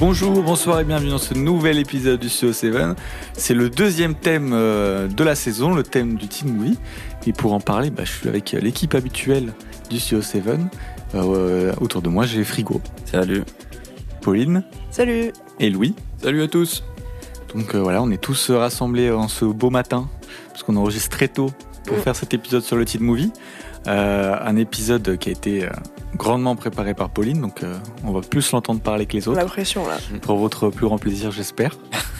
Bonjour, bonsoir et bienvenue dans ce nouvel épisode du CO7. C'est le deuxième thème euh, de la saison, le thème du Teen Movie. Et pour en parler, bah, je suis avec euh, l'équipe habituelle du CO7. Euh, autour de moi, j'ai Frigo. Salut. Pauline. Salut. Et Louis. Salut à tous. Donc voilà, on est tous rassemblés en ce beau matin, parce qu'on enregistre très tôt pour faire cet épisode sur le Teen Movie. un épisode qui a été grandement préparé par Pauline, donc euh, on va plus l'entendre parler que les autres. La pression là. Pour votre plus grand plaisir, j'espère.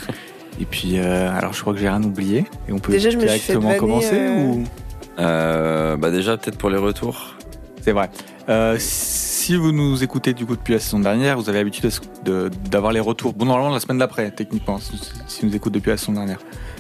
et puis, euh, alors je crois que j'ai rien oublié. Et on peut déjà, je directement me suis commencer euh, ou? Bah déjà peut-être pour les retours. C'est vrai. si vous nous écoutez du coup depuis la saison dernière, vous avez l'habitude d'avoir les retours. Bon, normalement la semaine d'après, techniquement, si vous nous écoutez depuis la saison dernière.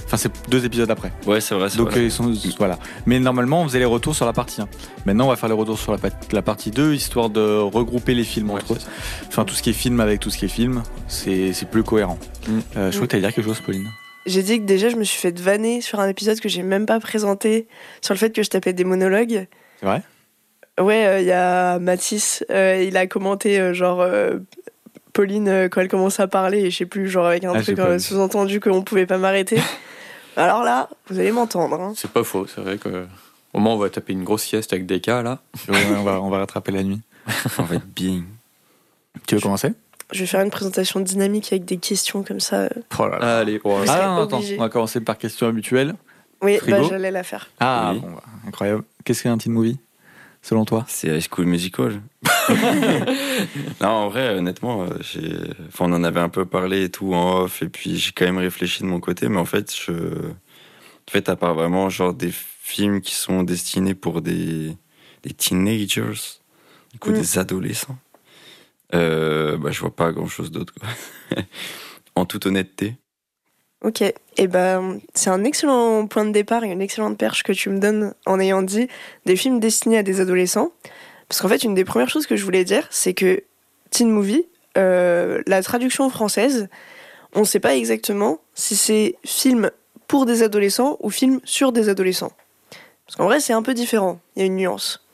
Enfin, c'est deux épisodes après. Ouais, c'est vrai. Donc, ils sont, voilà. Mais normalement, on faisait les retours sur la partie 1. Maintenant, on va faire les retours sur la, la partie 2, histoire de regrouper les films entre eux. Enfin, tout ce qui est film avec tout ce qui est film, c'est plus cohérent. Mm. Euh, je crois que tu dire quelque chose, Pauline. J'ai dit que déjà, je me suis fait vanner sur un épisode que j'ai même pas présenté, sur le fait que je tapais des monologues. C'est vrai? Ouais, il euh, y a Mathis, euh, il a commenté genre Pauline quand elle commence à parler, et je sais plus, genre avec un ah, truc sous-entendu qu'on pouvait pas m'arrêter. Alors là, vous allez m'entendre. Hein. C'est pas faux, c'est vrai que. Au moins, on va taper une grosse sieste avec des cas là. on, va, on va rattraper la nuit. on va être bien. Tu veux commencer? Je vais faire une présentation dynamique avec des questions comme ça. Oh Allez, ah, attends, on va commencer par question habituelle. Oui, bah, j'allais la faire. Ah, bon, bah, incroyable. Qu'est-ce qu'un teen movie? Selon toi? C'est High School Musical. non, en vrai, honnêtement, euh, enfin, on en avait un peu parlé et tout en off, et puis j'ai quand même réfléchi de mon côté, mais en fait, je... en fait, à part vraiment genre des films qui sont destinés pour des, des teenagers, du coup, mm. des adolescents, euh, bah, je vois pas grand chose d'autre. en toute honnêteté. Ok, et eh ben c'est un excellent point de départ et une excellente perche que tu me donnes en ayant dit des films destinés à des adolescents. Parce qu'en fait, une des premières choses que je voulais dire, c'est que teen movie, euh, la traduction française, on ne sait pas exactement si c'est film pour des adolescents ou film sur des adolescents. Parce qu'en vrai, c'est un peu différent. Il y a une nuance.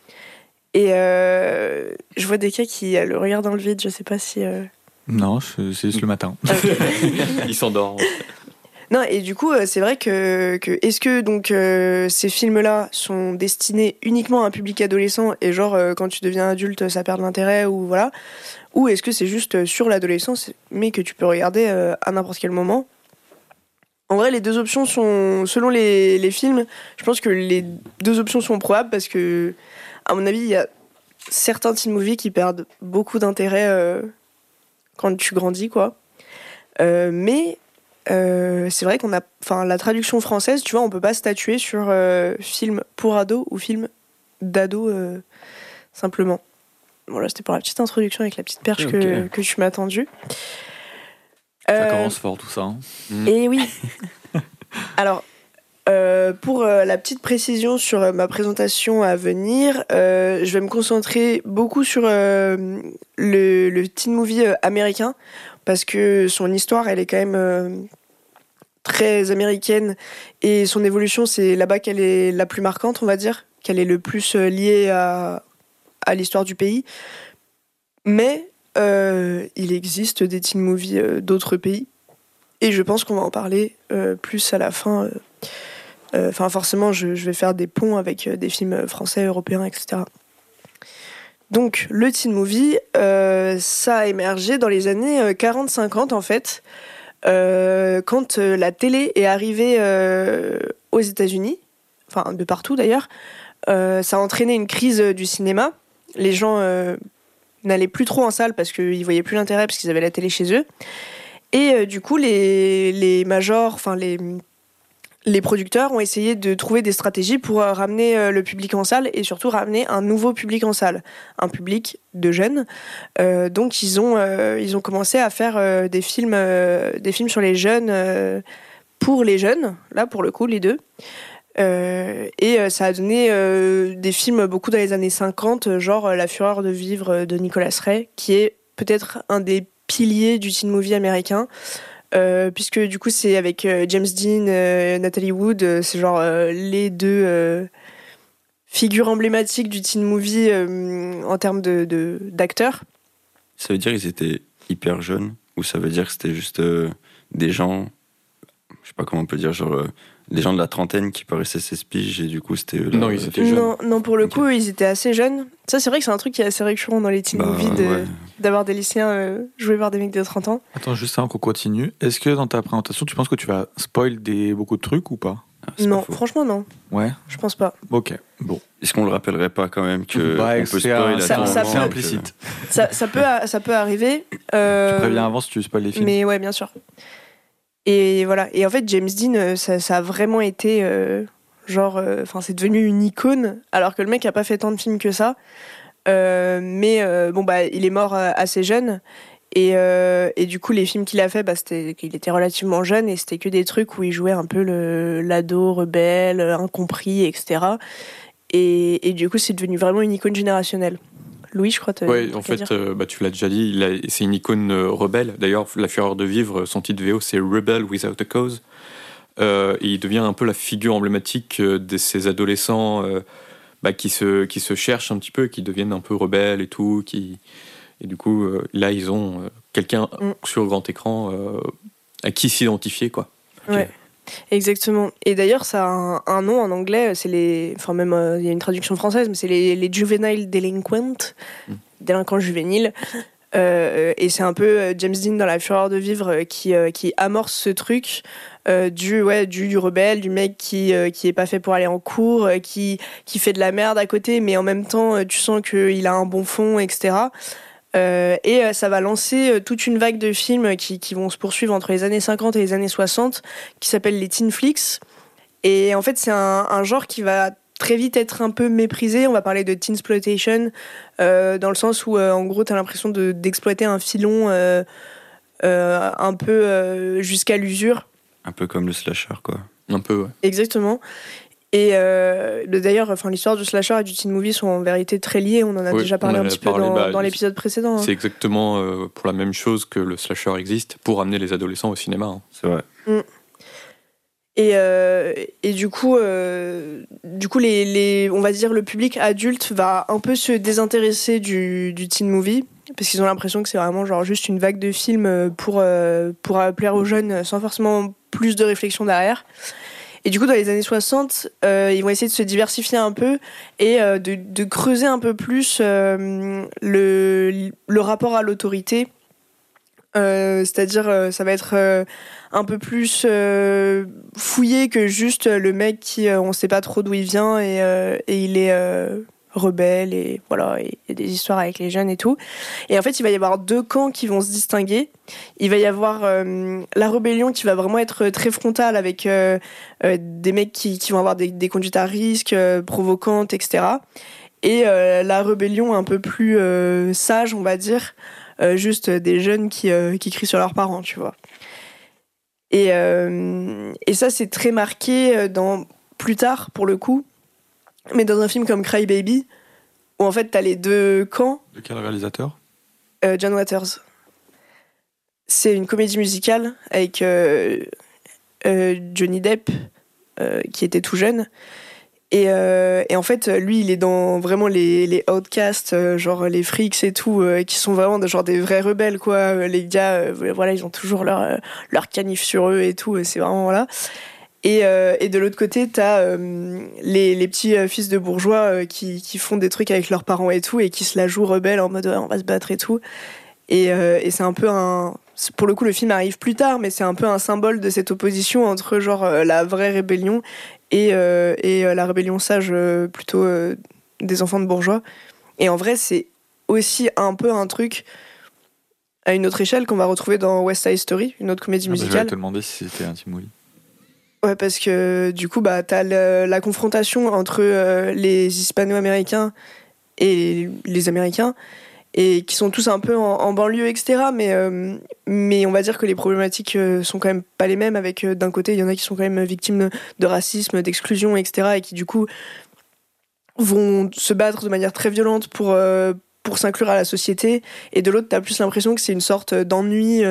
Et euh, je vois des cas qui le regardent dans le vide. Je sais pas si. Euh, non, c'est juste le matin. Il s'endort. Non, et du coup, euh, c'est vrai que, est-ce que donc euh, ces films-là sont destinés uniquement à un public adolescent et genre euh, quand tu deviens adulte, ça perd l'intérêt ou voilà, ou est-ce que c'est juste sur l'adolescence mais que tu peux regarder à n'importe quel moment? En vrai, les deux options sont selon les, les, films. Je pense que les deux options sont probables parce que, à mon avis, il y a certains teen movies qui perdent beaucoup d'intérêt quand tu grandis, quoi. mais euh, c'est vrai qu'on a, enfin, la traduction française, tu vois, on peut pas statuer sur euh, film pour ado ou film d'ado euh, simplement. Voilà, c'était pour la petite introduction avec la petite perche que, que tu m'as attendue. Ça commence fort tout ça. Hein. Mm. Et oui. Alors, pour la petite précision sur ma présentation à venir, je vais me concentrer beaucoup sur le, le teen movie américain parce que son histoire, elle est quand même euh, très américaine et son évolution, c'est là-bas qu'elle est la plus marquante, on va dire, qu'elle est le plus euh, liée à, à l'histoire du pays. Mais euh, il existe des teen movies d'autres pays et je pense qu'on va en parler plus à la fin. Enfin, forcément, je, je, vais faire des ponts avec des films français, européens, etc. Donc le teen movie, euh, ça a émergé dans les années 40-50 euh, en fait, euh, quand la télé est arrivée aux États-Unis, enfin de partout d'ailleurs. ça a entraîné une crise du cinéma. Les gens n'allaient plus trop en salle parce qu'ils voyaient plus l'intérêt parce qu'ils avaient la télé chez eux. Et du coup, les majors, enfin les les producteurs ont essayé de trouver des stratégies pour euh, ramener euh, le public en salle et surtout ramener un nouveau public en salle, un public de jeunes. Euh, donc ils ont ils ont commencé à faire des films des films sur les jeunes pour les jeunes, là pour le coup les deux. et ça a donné des films beaucoup dans les années 50, genre La Fureur de vivre de Nicolas Ray, qui est peut-être un des piliers du teen movie américain. Euh, puisque du coup c'est avec euh, James Dean, euh, Natalie Wood, c'est genre les deux figures emblématiques du teen movie en termes de d'acteurs. Ça veut dire qu'ils étaient hyper jeunes où ça veut dire que c'était juste euh, des gens, je sais pas comment on peut dire, genre euh, des gens de la trentaine qui paraissaient 16 piges et du coup c'était eux là, Non, ils euh, étaient jeunes. Non, non, pour le coup, ils étaient assez jeunes. Ça, c'est vrai que c'est un truc qui est assez récurrent dans les teen bah, movies de- ouais. d'avoir des lycéens euh, joués par des mecs de 30 ans. Attends, juste avant qu'on continue, est-ce que dans ta présentation, tu penses que tu vas spoil des, beaucoup de trucs ou pas? Ah, Non, pas franchement, non. Ouais, Je pense pas. ok, bon. Est-ce qu'on le rappellerait pas quand même que Bah, on peut c'est spoil à ça- tout ça moment peut- implicite. Ça, ça, peut, ça peut arriver. euh, Tu préviens avant si tu spoil les films. Mais ouais, bien sûr. Et voilà. Et en fait, James Dean, euh, ça, a vraiment été euh, genre, enfin, c'est devenu une icône, alors que le mec a pas fait tant de films que ça. Euh, mais euh, bon, bah, il est mort euh, assez jeune. Et, euh, et du coup, les films qu'il a fait, bah, c'était qu'il était relativement jeune et c'était que des trucs où il jouait un peu le l'ado rebelle, incompris, etc. Et, et du coup, c'est devenu vraiment une icône générationnelle. Louis, je crois. truc en fait, euh, bah, tu l'as déjà dit, c'est une icône euh, rebelle. D'ailleurs, La Fureur de Vivre, son titre VO, c'est Rebel Without a Cause. Euh, et il devient un peu la figure emblématique de ces adolescents euh, bah, qui, se, qui se cherchent un petit peu, qui deviennent un peu rebelles et tout. Qui... Et du coup, là, ils ont quelqu'un Mm. sur le grand écran à qui s'identifier, quoi. Ouais. Exactement. Et d'ailleurs, ça a un, un nom en anglais, c'est les. Enfin, même, euh, il y a une traduction française, mais c'est les, les juvenile delinquent, Mm. délinquants juvéniles. Euh, et c'est un peu euh, James Dean dans La Fureur de Vivre qui, euh, qui amorce ce truc euh, du, ouais, du, du rebelle, du mec qui, qui est pas fait pour aller en cours, qui, qui fait de la merde à côté, mais en même temps, tu sens qu'il a un bon fond, etc. Euh, et euh, ça va lancer euh, toute une vague de films qui, qui vont se poursuivre entre les années 50 et les années 60, qui s'appellent les teen flicks. Et en fait, c'est un, un genre qui va très vite être un peu méprisé. On va parler de teen exploitation, euh, dans le sens où, euh, en gros, tu as l'impression de- d'exploiter un filon euh, euh, un peu euh, jusqu'à l'usure. Un peu comme le slasher, quoi. Un peu, ouais. Exactement. Et euh, d'ailleurs, enfin, l'histoire du slasher et du teen movie sont en vérité très liées. On en a Oui, déjà parlé un petit peu dans, bah, dans l'épisode précédent. hein. C'est exactement euh, pour la même chose que le slasher existe, pour amener les adolescents au cinéma. hein. C'est vrai. Et, euh, et du coup, euh, du coup les, les, on va dire le public adulte va un peu se désintéresser du, du teen movie parce qu'ils ont l'impression que c'est vraiment genre juste une vague de films pour, euh, pour plaire aux jeunes sans forcément plus de réflexion derrière. Et du coup, dans les années 60, euh, ils vont essayer de se diversifier un peu et euh, de, creuser un peu plus euh, le, rapport à l'autorité. C'est-à-dire, ça va être un peu plus fouillé que juste le mec qui, on sait pas trop d'où il vient et il est euh, rebelle et voilà, et des histoires avec les jeunes et tout. Et en fait, il va y avoir deux camps qui vont se distinguer. Il va y avoir euh, la rébellion qui va vraiment être très frontale avec euh, euh, des mecs qui, vont avoir des, conduites à risque, provocantes, etc. Et la rébellion un peu plus sage, on va dire, juste des jeunes qui, qui crient sur leurs parents, tu vois. Et, et ça, c'est très marqué dans plus tard, pour le coup, mais dans un film comme Cry Baby, où en fait, t'as les deux camps, De quel réalisateur euh, John Waters. C'est une comédie musicale avec euh, euh, Johnny Depp, qui était tout jeune. Et, et en fait, lui, il est dans vraiment les, les outcasts, genre les freaks et tout, qui sont vraiment de- genre des vrais rebelles, quoi. Les gars, voilà, ils ont toujours leur, leur canif sur eux et tout, et c'est vraiment, voilà. Et, euh, et de l'autre côté, t'as euh, les, les petits euh, fils de bourgeois qui, qui font des trucs avec leurs parents et tout, et qui se la jouent rebelles en mode ouais, on va se battre et tout. Et, et c'est un peu un. Pour le coup, le film arrive plus tard, mais c'est un peu un symbole de cette opposition entre genre la vraie rébellion et, et la rébellion sage plutôt des enfants de bourgeois. Et en vrai, c'est aussi un peu un truc à une autre échelle qu'on va retrouver dans West Side Story, une autre comédie Ah bah, Je vais musicale. te demander si c'était un movie. Ouais, parce que du coup, bah, t'as la confrontation entre euh, les Hispano-Américains et les Américains, et qui sont tous un peu en, banlieue, etc. Mais, euh, mais on va dire que les problématiques euh, sont quand même pas les mêmes. Avec euh, d'un côté, il y en a qui sont quand même victimes de, de racisme, d'exclusion, etc. Et qui du coup vont se battre de manière très violente pour pour s'inclure à la société. Et de l'autre, t'as plus l'impression que c'est une sorte d'ennui.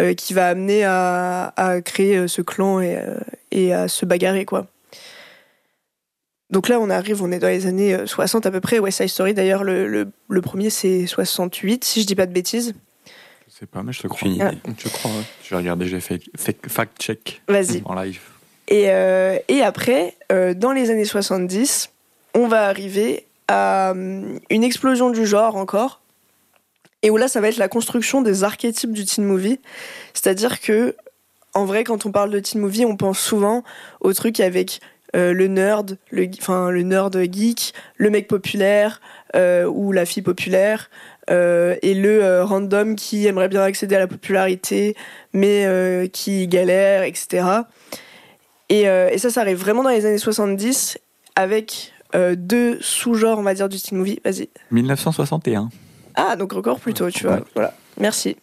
Euh, qui va amener à, à créer euh, ce clan et, euh, et à se bagarrer quoi. Donc là on arrive, on est dans les années euh, 60 à peu près. West Side Story d'ailleurs le, le, le premier c'est 68 si je dis pas de bêtises. Je sais pas, mais je te crois. Idée. Je crois, ouais. Je vais regarder, j'ai fait fait- fact-check Vas-y. en live. Et, euh, et après, euh, dans les années 70, on va arriver à hum, une explosion du genre encore. Et où là, ça va être la construction des archétypes du teen movie. C'est-à-dire que, en vrai, quand on parle de teen movie, on pense souvent au truc avec euh, le nerd, le, enfin, le nerd geek, le mec populaire euh, ou la fille populaire. euh, et le random qui aimerait bien accéder à la popularité, mais qui galère, etc. Et, et ça, ça arrive vraiment dans les années 70 avec deux sous-genres, on va dire, du teen movie. Vas-y. 1961. Ah, donc encore plus tôt, tu Ouais. vois. Voilà. Merci.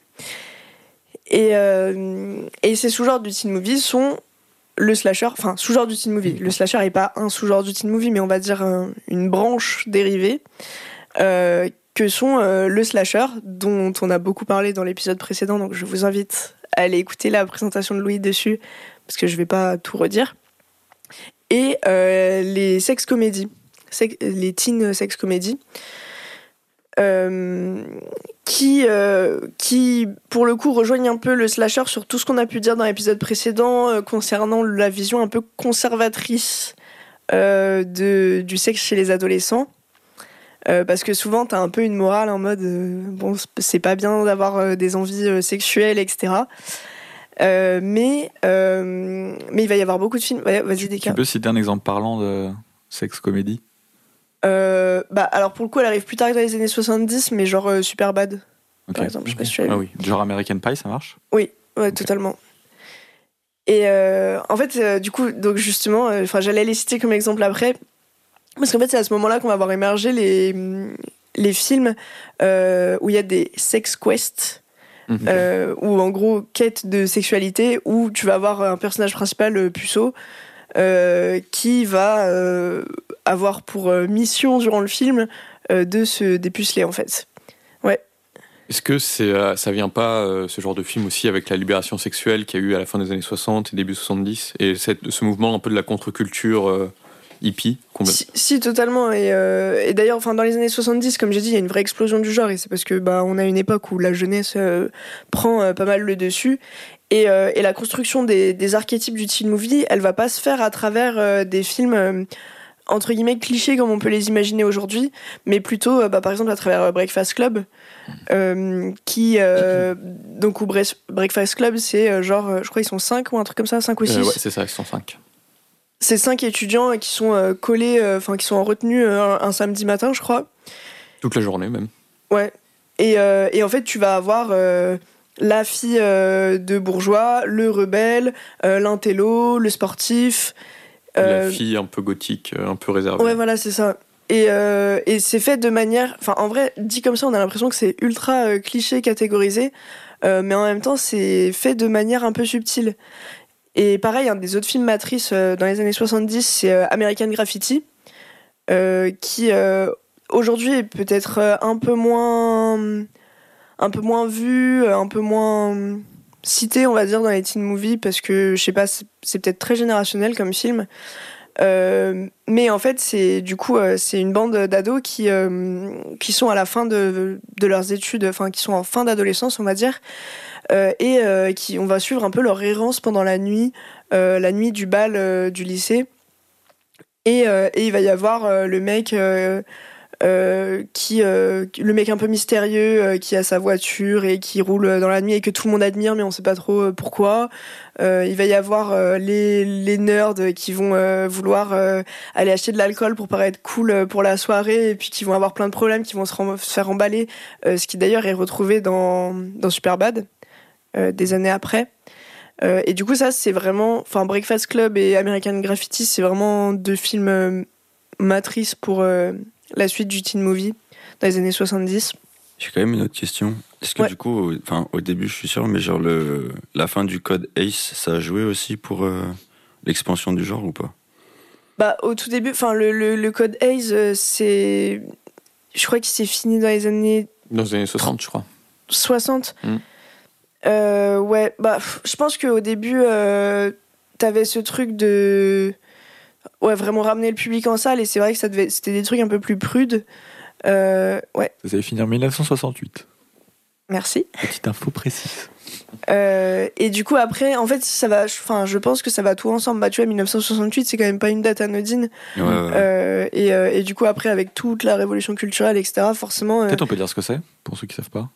Et, euh, et ces sous-genres du teen movie sont le slasher, enfin, sous-genre du teen movie. Le slasher n'est pas un sous-genre du teen movie, mais on va dire un- une branche dérivée, euh, que sont euh, le slasher, dont on a beaucoup parlé dans l'épisode précédent, donc je vous invite à aller écouter la présentation de Louis dessus, parce que je vais pas tout redire. Et les sex comédies, les teen sex comédies, qui, euh, qui, pour le coup, rejoignent un peu le slasher sur tout ce qu'on a pu dire dans l'épisode précédent euh, concernant la vision un peu conservatrice euh, de, du sexe chez les adolescents. Euh, parce que souvent, t'as un peu une morale en mode euh, bon, c'est pas bien d'avoir euh, des envies euh, sexuelles, etc. Euh, mais, euh, mais il va y avoir beaucoup de films. Ouais, Vas-y, Tu peux citer un exemple parlant de sex comédie? Euh, bah, alors pour le coup, elle arrive plus tard que dans les années 70, mais genre euh, Superbad, Ok. par exemple. Je sais pas si tu l'as Ah oui. Genre American Pie, ça marche? Oui, ouais, totalement. Et euh, en fait, euh, du coup, donc justement, enfin, j'allais les citer comme exemple après, parce qu'en fait, c'est à ce moment-là qu'on va voir émerger les, hum, les films où il y a des sex quests, Mhm. ou en gros, quête de sexualité, où tu vas avoir un personnage principal, puceau, qui va euh, avoir pour euh, mission durant le film euh, de se dépuceler, en fait. Est-ce que c'est, euh, ça vient pas, euh, ce genre de film aussi, avec la libération sexuelle qu'il y a eu à la fin des années 60 et début 70 Et cette- ce mouvement un peu de la contre-culture euh, hippie. Si, si, totalement. Et, euh, et d'ailleurs, enfin, dans les années 70, comme j'ai dit, il y a une vraie explosion du genre. Et c'est parce que bah, on a une époque où la jeunesse euh, prend euh, pas mal le dessus. Et, euh, et la construction des, des archétypes du teen movie, elle va pas se faire à travers euh, des films euh, entre guillemets clichés comme on peut les imaginer aujourd'hui, mais plutôt, bah, par exemple, à travers Breakfast Club, euh, qui euh, donc où Bre- Breakfast Club, c'est genre, je crois ils sont 5 ou un truc comme ça, 5 ou 6 Euh, ouais, c'est ça, ils sont 5. c'est cinq étudiants qui sont collés, enfin qui sont en retenue un, un samedi matin, je crois. Toute la journée même. Ouais. Et, et en fait, tu vas avoir la fille euh, de bourgeois, le rebelle, euh, l'intello, le sportif. euh, La fille un peu gothique, euh, un peu réservée. Ouais, voilà, c'est ça. Et, euh, et c'est fait de manière. Enfin, en vrai, dit comme ça, on a l'impression que c'est ultra euh, cliché catégorisé, euh, mais en même temps, c'est fait de manière un peu subtile. Et pareil, un des autres films matrices euh, dans les années 70, c'est euh, American Graffiti, euh, qui euh, aujourd'hui est peut-être euh, un peu moins. Un peu moins vu, euh, un peu moins cité, on va dire, dans les teen movies, parce que, je sais pas, c'est peut-être très générationnel comme film. Euh, mais en fait, c'est du coup, euh, c'est une bande d'ados qui, sont à la fin de, leurs études, enfin, qui sont en fin d'adolescence, on va dire, et qui, on va suivre un peu leur errance pendant la nuit, la nuit du bal du lycée. Et, et il va y avoir le mec. Euh, euh, qui euh, le mec un peu mystérieux euh, qui a sa voiture et qui roule dans la nuit et que tout le monde admire mais on sait pas trop euh, pourquoi. Euh, il va y avoir euh, les, les nerds qui vont euh, vouloir euh, aller acheter de l'alcool pour paraître cool euh, pour la soirée et puis qui vont avoir plein de problèmes qui vont se, faire emballer euh, ce qui d'ailleurs est retrouvé dans, dans Superbad euh, des années après. Euh, et du coup ça c'est vraiment enfin Breakfast Club et American Graffiti c'est vraiment deux films euh, matrices pour euh, la suite du teen movie dans les années 70 J'ai quand même une autre question. Est-ce que Ouais. du coup, au- enfin, au début, je suis sûr, mais genre le, la fin du code ACE, ça a joué aussi pour euh, l'expansion du genre ou pas? Bah, au tout début, enfin, le, le, le code Hayes, euh, c'est. Je crois qu'il s'est fini dans les années Dans les années 60, je crois. 60. Mm. Euh, ouais, bah, je pense qu'au début, euh, t'avais ce truc de. Ouais, vraiment ramener le public en salle, et c'est vrai que ça devait... c'était des trucs un peu plus prudes. Euh, ouais, Ça s'est fini en 1968. Merci. Petite info précise. Euh, et du coup, après, en fait, ça va. Enfin, je pense que ça va tout ensemble. Bah, tu vois, 1968, c'est quand même pas une date anodine. Ouais, ouais, ouais. Euh, et, euh, et du coup, après, avec toute la révolution culturelle, etc., forcément. euh, Peut-être on peut dire ce que c'est, pour ceux qui savent pas.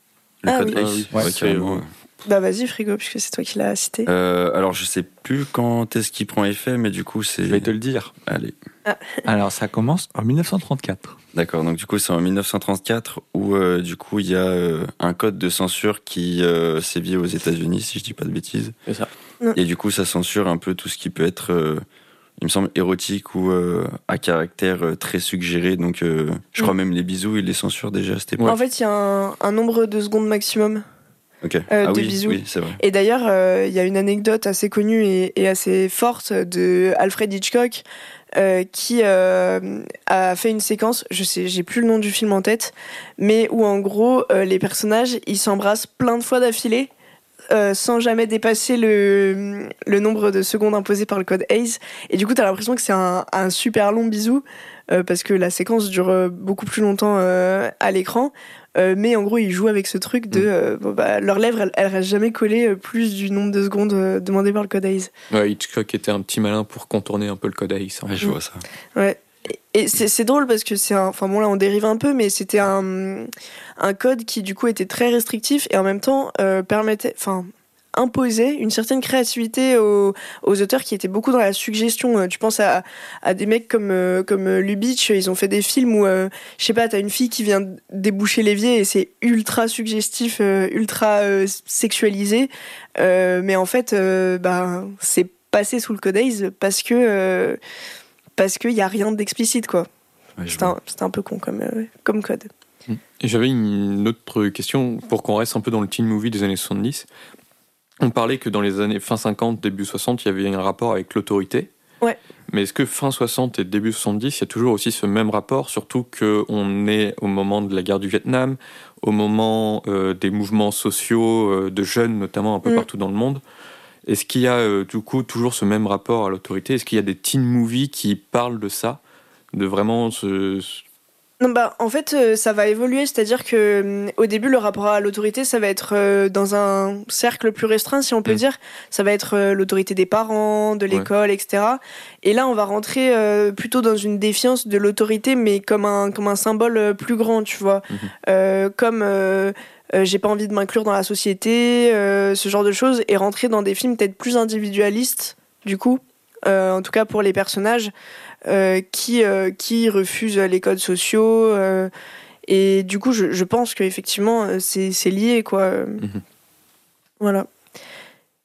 Le ah code oui. Ace, Ah oui. Bah, vas-y, frigo, puisque c'est toi qui l'as cité. Euh, alors, je sais plus quand est-ce qu'il prend effet, mais du coup, c'est. Je vais te le dire. Allez. Alors, ça commence en 1934. D'accord, donc du coup, c'est en 1934 où, euh, du coup, il y a euh, un code de censure qui euh, sévit aux États-Unis, si je dis pas de bêtises. C'est ça. Et du coup, ça censure un peu tout ce qui peut être, euh, il me semble, érotique ou euh, à caractère euh, très suggéré. Donc, euh, je crois Mm. même les bisous, ils les censurent déjà à cette époque. En fait, il y a un, un nombre de secondes maximum. Euh, ah de oui, bisous. oui, c'est vrai. Et d'ailleurs, euh, il y a une anecdote assez connue et, et assez forte de Alfred Hitchcock euh, qui a fait une séquence, je sais, j'ai plus le nom du film en tête, mais où en gros les personnages ils s'embrassent plein de fois d'affilée. euh, sans jamais dépasser le, le nombre de secondes imposées par le code Hayes. Et du coup, t'as l'impression que c'est un, un super long bisou, euh, parce que la séquence dure euh, beaucoup plus longtemps euh, à l'écran. Euh, mais en gros, ils jouent avec ce truc de. Mm. euh, bon, bah, leurs lèvres, elles, elles restent jamais collées plus du nombre de secondes euh, demandé par le code Hayes. Ouais, Hitchcock était un petit malin pour contourner un peu le code AIS. hein. Ouais, je vois ça. Ouais. Et- Et c'est c'est drôle parce que c'est un. Enfin bon, là, on dérive un peu, mais c'était un, un code qui, du coup, était très restrictif et en même temps euh, permettait. Enfin. Imposait une certaine créativité aux, aux auteurs qui étaient beaucoup dans la suggestion. Euh, Tu penses à, à des mecs comme, euh, comme euh, Lubitsch, ils ont fait des films où, euh, je sais pas, t'as une fille qui vient déboucher l'évier et c'est ultra suggestif, euh, ultra euh, sexualisé. Euh, mais en fait, euh, bah, c'est passé sous le code Hayes parce que euh, parce qu'il y a rien d'explicite quoi. Ouais, vois. un, c'était un peu con comme euh, comme code. Et j'avais une autre question pour qu'on reste un peu dans le teen movie des années 70. On parlait que dans les années fin 50, début 60, il y avait un rapport avec l'autorité. Ouais. Mais est-ce que fin 60 et début 70, il y a toujours aussi ce même rapport, surtout qu'on est au moment de la guerre du Vietnam, au moment euh, des mouvements sociaux euh, de jeunes, notamment un peu Mm. partout dans le monde? Est-ce qu'il y a euh, du coup toujours ce même rapport à l'autorité? Est-ce qu'il y a des teen movies qui parlent de ça? De vraiment ce, Non bah en fait euh, ça va évoluer, c'est-à-dire que hum, au début le rapport à l'autorité ça va être euh, dans un cercle plus restreint si on peut Mm. dire. Ça va être euh, l'autorité des parents, de l'école, etc. Et là on va rentrer plutôt dans une défiance de l'autorité mais comme un comme un symbole plus grand, tu vois, Mhm. Euh, comme euh, j'ai pas envie de m'inclure dans la société, euh, ce genre de choses, et rentrer dans des films peut-être plus individualistes, du coup, en tout cas pour les personnages, euh, qui, euh, qui refusent les codes sociaux. euh, et du coup, je, je pense qu'effectivement, euh, c'est c'est lié, quoi. Euh, Mhm. Voilà.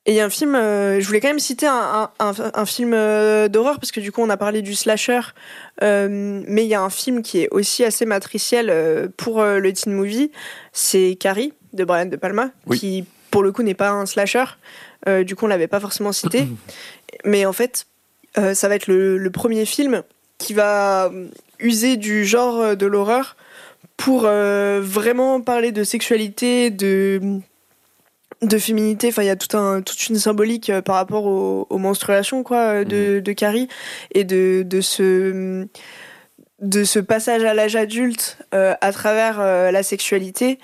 Et il y a un film, euh, je voulais quand même citer un, un, un- un film euh, d'horreur, parce que du coup, on a parlé du slasher, euh, mais il y a un film qui est aussi assez matriciel euh, pour euh, le teen movie, c'est Carrie, de Brian De Palma, Oui. qui, pour le coup, n'est pas un slasher. Euh, du coup, on l'avait pas forcément cité. mais en fait, euh, ça va être le, le premier film qui va euh, user du genre de l'horreur pour euh, vraiment parler de sexualité, de de féminité. Enfin, il y a tout un, toute une symbolique par rapport aux, aux menstruations, quoi, de, de Carrie et de, de ce de ce passage à l'âge adulte euh, à travers euh, la sexualité.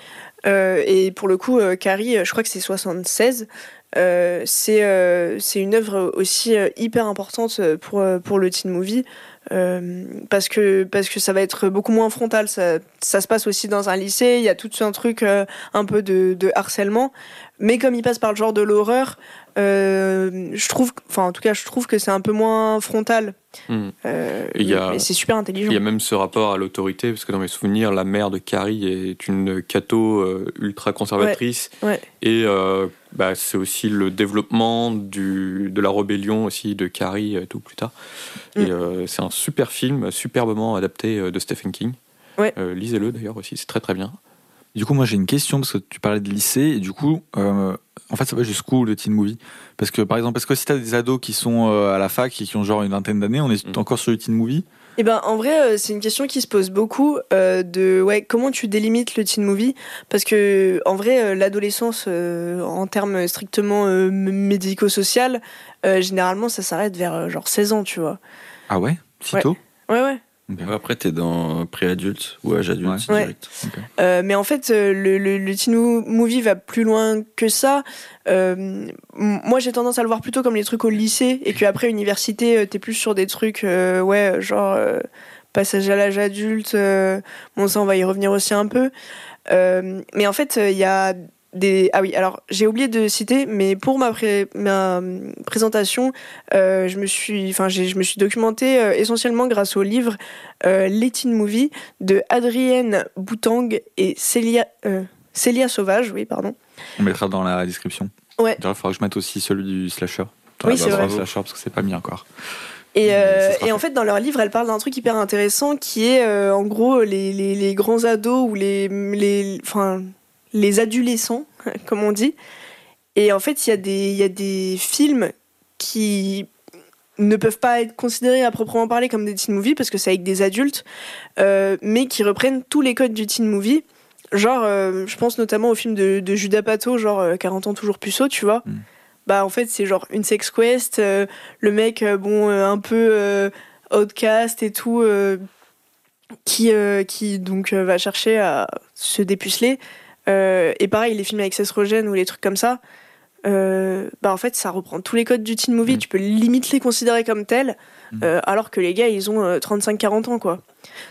Euh, et pour le coup, Carrie, je crois que c'est 76. Euh, c'est euh, c'est une œuvre aussi euh, hyper importante pour, euh, pour le teen movie euh, parce, que, parce que ça va être beaucoup moins frontal. Ça, ça se passe aussi dans un lycée, il y a tout un truc euh, un peu de, de harcèlement. Mais comme il passe par le genre de l'horreur, euh, je trouve, enfin en tout cas, je trouve que c'est un peu moins frontal. Hmm. Et c'est super intelligent. Il y a même ce rapport à l'autorité, parce que dans mes souvenirs, la mère de Carrie est une catho ultra conservatrice. Ouais. Et bah, c'est aussi le développement du, de la rébellion aussi de Carrie et tout plus tard. Et Mm. euh, c'est un super film, superbement adapté euh, de Stephen King. Ouais. Euh, Lisez-le d'ailleurs aussi, c'est très très bien. Du coup, moi j'ai une question parce que tu parlais de lycée et du coup, euh, en fait, ça va jusqu'où le teen movie? Parce que par exemple, est-ce que si t'as des ados qui sont euh, à la fac et qui ont genre une vingtaine d'années, on est Mm. encore sur le teen movie? Eh ben, en vrai, euh, c'est une question qui se pose beaucoup euh, de ouais, comment tu délimites le teen movie? Parce que en vrai, euh, l'adolescence, euh, en termes strictement euh, médico-social, généralement, ça s'arrête vers genre 16 ans, tu vois. Ah ouais? Si Ouais. tôt? Ouais, ouais. Après, t'es dans pré-adulte ou âge adulte Ouais. direct. Euh, mais en fait, euh, le, le, le teen movie va plus loin que ça. Euh, moi, j'ai tendance à le voir plutôt comme les trucs au lycée et qu'après université, euh, t'es plus sur des trucs, euh, ouais, genre passage à l'âge adulte. bon, ça, on va y revenir aussi un peu. Mais en fait, il y a des. Ah oui, alors j'ai oublié de citer, mais pour ma, pré- ma euh, présentation, euh, je me suis, enfin, je me suis documentée euh, essentiellement grâce au livre euh, Les Teen Movies de Adrienne Boutang et Célia, euh, Célia Sauvage, oui, pardon. On mettra dans la description. Ouais. Il faudra que je mette aussi celui du slasher. Oui, c'est vrai. slasher parce que c'est pas mis encore. Et, euh, et en fait. fait, dans leur livre, elle parle d'un truc hyper intéressant qui est, euh, en gros, les, les, les grands ados ou les, les, enfin, les adolescents, comme on dit. Et en fait, il y, a des- il y a des films qui ne peuvent pas être considérés à proprement parler comme des teen movies parce que c'est avec des adultes, euh, mais qui reprennent tous les codes du teen movie. Genre, euh, je pense notamment au film de, de Judas Pato, genre euh, 40 ans toujours puceau, tu vois. Mm. Bah, en fait, c'est genre une sex quest, euh, le mec, bon, un peu outcast et tout, qui, qui donc va chercher à se dépuceler. Euh, et pareil, les films avec Rogen ou les trucs comme ça, euh, bah en fait, ça reprend tous les codes du teen movie. Mm. Tu peux limite les considérer comme tels, Mm. euh, alors que les gars, ils ont euh, 35-40 ans, quoi.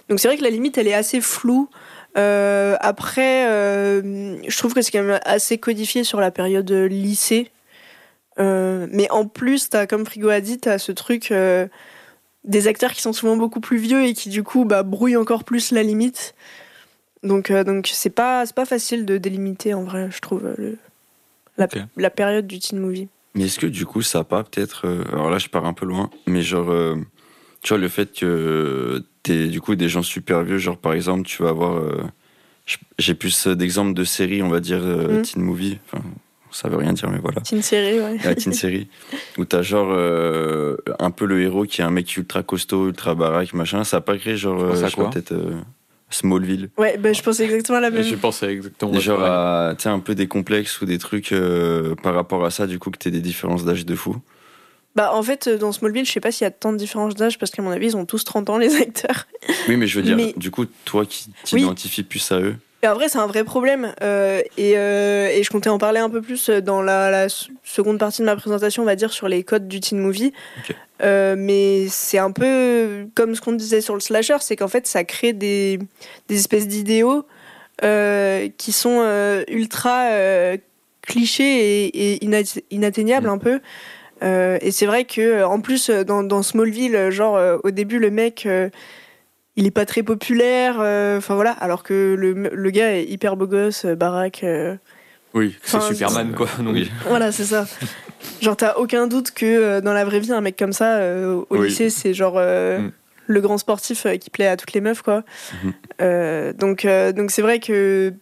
Donc c'est vrai que la limite, elle est assez floue. Après, je trouve que c'est quand même assez codifié sur la période lycée. Mais en plus, comme Frigo a dit, t'as ce truc des acteurs qui sont souvent beaucoup plus vieux et qui du coup bah, brouillent encore plus la limite. Donc, euh, donc c'est pas c'est pas facile de délimiter en vrai, je trouve, euh, le- la, période du teen movie. Mais est-ce que du coup, ça a pas peut-être. euh, alors là, je pars un peu loin, mais genre. euh, tu vois, le fait que t'es du coup des gens super vieux, genre par exemple, tu vas avoir. euh, J'ai plus d'exemples de séries, on va dire, euh, Mm. teen movie. Enfin, ça veut rien dire, mais voilà. Teen série, ouais. Teen série. Où t'as genre euh, un peu le héros qui est un mec ultra costaud, ultra baraque, machin. Ça a pas créé genre. Euh, quoi peut-être. Euh, Smallville. Ouais, bah, je pensais exactement la même. J'ai pensé exactement. Genre, à, tu un peu des complexes ou des trucs euh, par rapport à ça, du coup, que t'aies des différences d'âge de fou. Bah, en fait, dans Smallville, je sais pas s'il y a tant de différences d'âge parce qu'à mon avis, ils ont tous 30 ans, les acteurs. Oui, mais je veux dire, Mais- du coup, toi qui Oui. t'identifies plus à eux, Et en vrai, c'est un vrai problème. euh, et, euh, et je comptais en parler un peu plus dans la, seconde partie de ma présentation, on va dire, sur les codes du teen movie. Euh, mais c'est un peu comme ce qu'on disait sur le slasher, c'est qu'en fait, ça crée des, des espèces d'idéaux euh, qui sont euh, ultra euh, clichés et, et ina- inatteignables Mm. un peu. Euh, et c'est vrai que en plus dans, dans Smallville, genre euh, au début le mec euh, il est pas très populaire, euh, enfin voilà, alors que le, le gars est hyper beau gosse, euh, baraque. euh, Oui, c'est Superman, quoi. Donc, oui. voilà, c'est ça. Genre, t'as aucun doute que euh, dans la vraie vie, un mec comme ça, euh, au Oui. lycée, c'est genre euh, Mm. le grand sportif euh, qui plaît à toutes les meufs, quoi. Mhm. Euh, donc, euh, donc c'est vrai que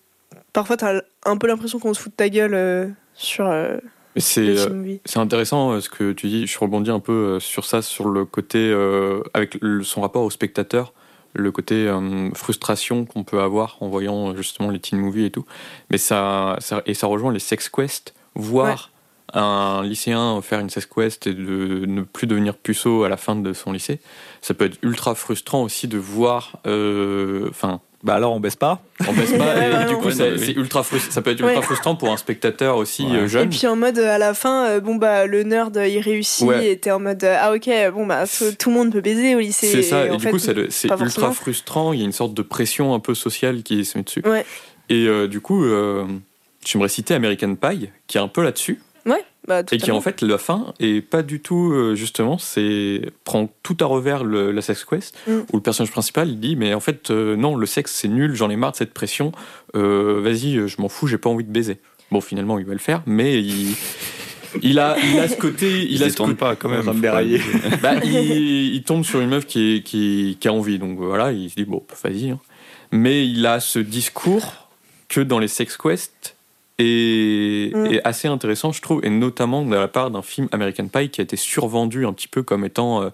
parfois, t'as un peu l'impression qu'on se fout de ta gueule euh, sur euh, c'est intéressant ce que tu dis. Je rebondis un peu sur ça, sur le côté euh, avec le- son rapport au spectateur, le côté euh, frustration qu'on peut avoir en voyant euh, justement les teen movies et tout. Mais ça, ça et ça rejoint les sex quests, voir un lycéen faire une sex quest et de ne plus devenir puceau à la fin de son lycée. Ça peut être ultra frustrant aussi de voir, euh, enfin. Bah alors, on baisse pas on baisse pas, et du coup, Ouais, oui. c'est ultra frust- ça peut être ultra Ouais. frustrant pour un spectateur aussi Ouais. euh, Et jeune. puis en mode, à la fin, euh, bon, bah, le nerd, euh, il réussit, Ouais. et t'es en mode, ah ok, bon, bah, tout le monde peut baiser au lycée. C'est ça, et, du fait, coup, c'est ultra forcément. frustrant. Il y a une sorte de pression un peu sociale qui se met dessus. Ouais. Et euh, du coup, euh, j'aimerais citer American Pie, qui est un peu là-dessus, Ouais, bah, et qui en fait, la fin est pas du tout, euh, justement, c'est prend tout à revers le- la sex quest, Mm. où le personnage principal il dit, mais en fait, euh, non, le sexe c'est nul, j'en ai marre de cette pression, euh, vas-y, je m'en fous, j'ai pas envie de baiser. Bon, finalement, il va le faire, mais il. Il a, il a ce côté, il a se côté- pas quand même. dérailler. abuser. bah, il, il tombe sur une meuf qui, est- qui, qui a envie, donc voilà, il se dit bon, vas-y. hein. Mais il a ce discours que dans les sex quests Mm. est assez intéressant, je trouve, et notamment de la part d'un film American Pie qui a été survendu un petit peu comme étant euh,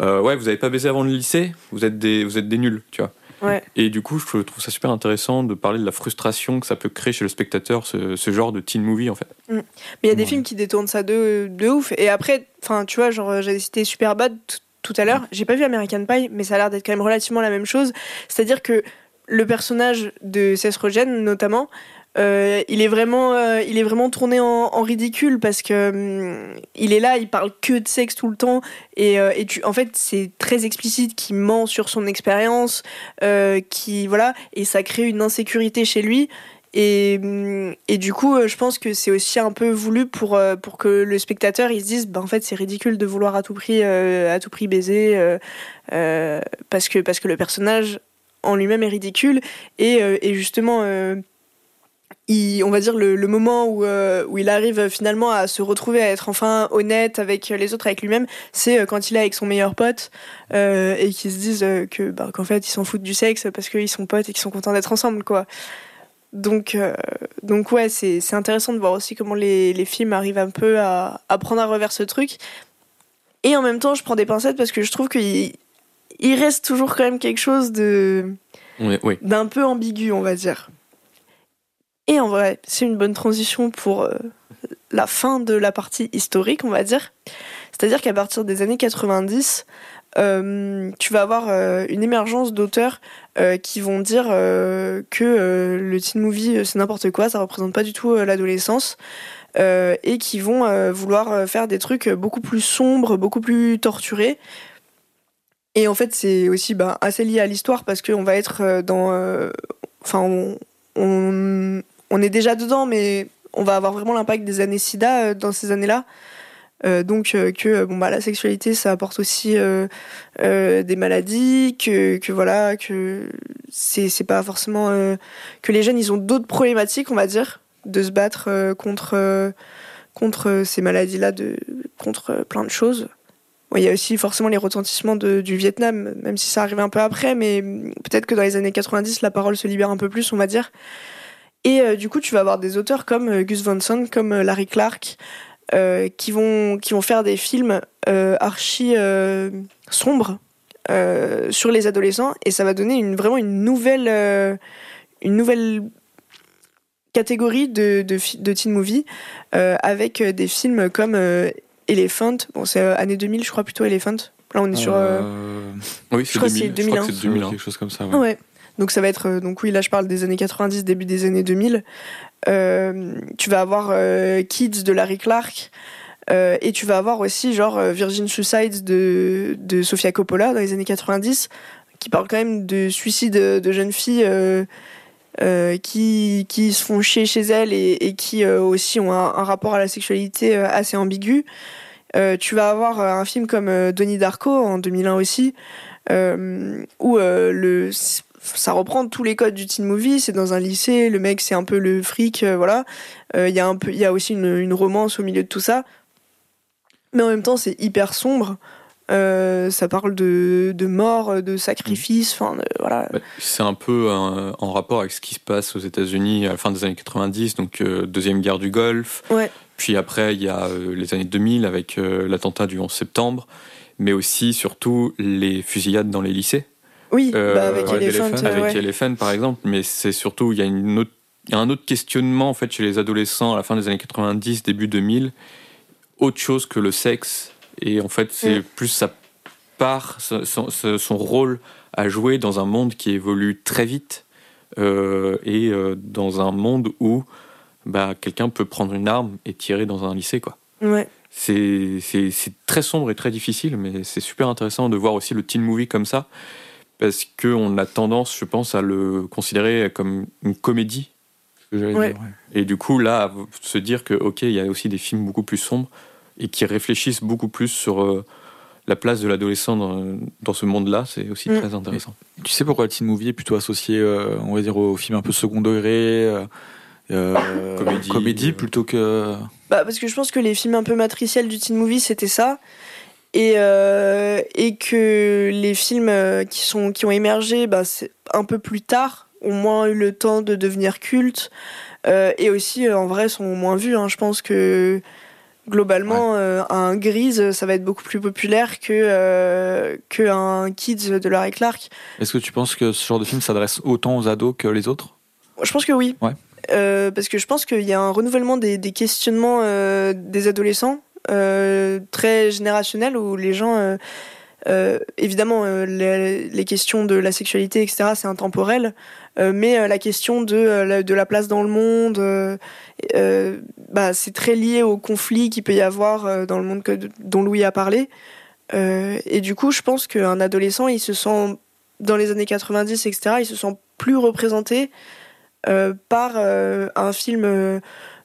euh, ouais, vous avez pas baisé avant le lycée, vous êtes des, vous êtes des nuls, tu vois. Ouais. Et du coup, je trouve ça super intéressant de parler de la frustration que ça peut créer chez le spectateur, ce, ce genre de teen movie en fait. Mais il y a des Ouais. films qui détournent ça de, de ouf. Et après, enfin, tu vois, genre, j'avais cité Superbad tout à l'heure. J'ai pas vu American Pie, mais ça a l'air d'être quand même relativement la même chose. C'est-à-dire que le personnage de Seth Rogen, notamment, euh, il est vraiment, euh, il est vraiment tourné en, ridicule parce que hum, il est là, il parle que de sexe tout le temps et, euh, en fait, c'est très explicite qu'il ment sur son expérience, qui voilà, et ça crée une insécurité chez lui. Et, hum, du coup, je pense que c'est aussi un peu voulu pour, pour que le spectateur il se dise, bah, en fait, c'est ridicule de vouloir à tout prix, à tout prix baiser, parce que parce que le personnage en lui-même est ridicule et justement on va dire le, moment où, euh, où, il arrive finalement à se retrouver, à être enfin honnête avec les autres, avec lui-même, c'est euh, quand il est avec son meilleur pote euh, et qu'ils se disent que bah, qu'en fait ils s'en foutent du sexe parce qu'ils sont potes et qu'ils sont contents d'être ensemble, quoi. Donc, donc ouais, c'est intéressant de voir aussi comment les, les, films arrivent un peu à, à prendre à revers ce truc. Et en même temps, je prends des pincettes parce que je trouve qu'il il reste toujours quand même quelque chose de d'un peu ambigu, on va dire. Et en vrai, c'est une bonne transition pour euh, la fin de la partie historique, on va dire. C'est-à-dire qu'à partir des années 90, euh, tu vas avoir euh, une émergence d'auteurs qui vont dire que le teen movie c'est n'importe quoi, ça représente pas du tout l'adolescence. et qui vont vouloir faire des trucs beaucoup plus sombres, beaucoup plus torturés. Et en fait, c'est aussi bah, assez lié à l'histoire parce qu'on va être dans. Enfin, on est déjà dedans, mais on va avoir vraiment l'impact des années SIDA euh, dans ces années-là. Euh, donc euh, que bon bah la sexualité ça apporte aussi des maladies que, que voilà que c'est c'est pas forcément que les jeunes ils ont d'autres problématiques on va dire de se battre contre contre ces maladies là de contre plein de choses il y a aussi forcément les retentissements du Vietnam même si ça arrivait un peu après mais peut-être que dans les années 90 la parole se libère un peu plus on va dire et euh, du coup, tu vas avoir des auteurs comme euh, Gus Van Sant, comme euh, Larry Clark, qui, vont, qui vont faire des films archi sombres sur les adolescents. Et ça va donner une, vraiment une nouvelle, une nouvelle catégorie de, de, de teen movie avec des films comme Elephant. Bon, c'est année 2000, je crois plutôt Elephant. Là, on est sur. Oui, c'est 2000. Je crois que c'est 2001. Quelque chose comme ça. Ouais. ouais. Donc ça va être, euh, donc oui, là je parle des années 90, début des années 2000. Euh, tu vas avoir euh, Kids de Larry Clark. et tu vas avoir aussi genre Virgin Suicides de, de Sofia Coppola dans les années 90, qui parle quand même de suicide de jeunes filles qui, qui se font chier chez elles et, qui aussi ont un, rapport à la sexualité assez ambigu. tu vas avoir un film comme Donnie Darko en 2001 aussi, où le ça reprend tous les codes du teen movie. C'est dans un lycée, le mec c'est un peu le fric, euh, voilà. Euh, il y a un peu, il y a aussi une, romance au milieu de tout ça. Mais en même temps, c'est hyper sombre. Euh, ça parle de, de, mort, de sacrifice, enfin voilà. Bah, c'est un peu en rapport avec ce qui se passe aux États-Unis à la fin des années 90, donc deuxième guerre du Golfe. Ouais. Puis après, il y a les années 2000 avec l'attentat du 11 septembre, mais aussi surtout les fusillades dans les lycées. Oui, euh, bah avec Elephant. Avec Elephant, par exemple, mais c'est surtout, il y a une autre il y a un autre questionnement en fait chez les adolescents à la fin des années 90, début 2000, autre chose que le sexe. Et en fait, c'est mm. plus sa part, son, rôle à jouer dans un monde qui évolue très vite euh, et euh, dans un monde où bah, quelqu'un peut prendre une arme et tirer dans un lycée. Quoi. Ouais. C'est très sombre et très difficile, mais c'est super intéressant de voir aussi le teen movie comme ça parce qu'on a tendance, je pense, à le considérer comme une comédie. Et du coup, là, se dire que, ok, il y a aussi des films beaucoup plus sombres et qui réfléchissent beaucoup plus sur euh, la place de l'adolescent dans, ce monde-là, c'est aussi mm. très intéressant. tu sais pourquoi le teen movie est plutôt associé, euh, on va dire, aux films un peu second degré euh, comédie, comédie plutôt que. Bah, parce que je pense que les films un peu matriciels du teen movie, c'était ça et, euh, et que les films euh, qui, sont, qui ont émergé bah, un peu plus tard ont moins eu le temps de devenir cultes euh, et aussi en vrai sont moins vus. Hein. Je pense que globalement un Grise ça va être beaucoup plus populaire que, que un Kids de Larry Clark. Est-ce que tu penses que ce genre de film s'adresse autant aux ados que les autres? Je pense que oui. Ouais. parce que je pense qu'il y a un renouvellement des, des questionnements des adolescents euh, très générationnel où les gens. Euh, évidemment, les, les, questions de la sexualité, etc., c'est intemporel, mais la question de, de la place dans le monde, bah, c'est très lié au conflit qu'il peut y avoir dans le monde que, dont Louis a parlé. et du coup, je pense qu'un adolescent, il se sent, dans les années 90, etc., il se sent plus représenté par un film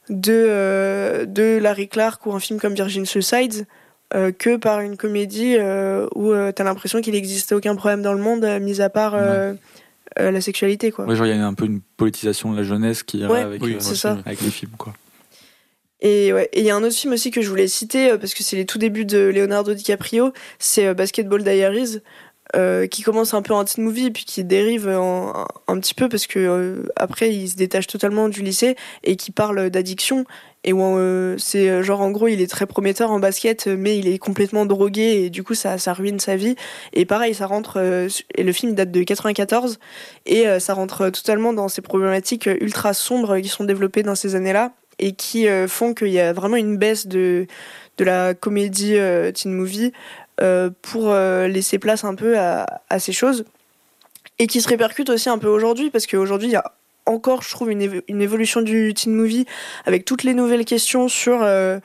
de, euh, de Larry Clark ou un film comme Virgin Suicides euh, que par une comédie euh, où t'as l'impression qu'il n'existait aucun problème dans le monde, mis à part la sexualité. Quoi. Ouais, genre il y a un peu une politisation de la jeunesse qui irait avec, avec les films. Quoi. Et ouais, il y a un autre film aussi que je voulais citer parce que c'est les tout débuts de Leonardo DiCaprio, c'est Basketball Diaries, euh, qui commence un peu en teen movie puis qui dérive un, petit peu parce que euh, après il se détache totalement du lycée et qui parle d'addiction. Et euh, c'est genre en gros il est très prometteur en basket mais il est complètement drogué et du coup ça, ça ruine sa vie. Et pareil ça rentre et le film date de 94 et ça rentre totalement dans ces problématiques ultra sombres qui sont développées dans ces années-là et qui font qu'il y a vraiment une baisse de de la comédie teen movie euh, pour euh, laisser place un peu à, ces choses et qui se répercute aussi un peu aujourd'hui parce qu'aujourd'hui il y a encore je trouve une, une, évolution du teen movie avec toutes les nouvelles questions sur euh,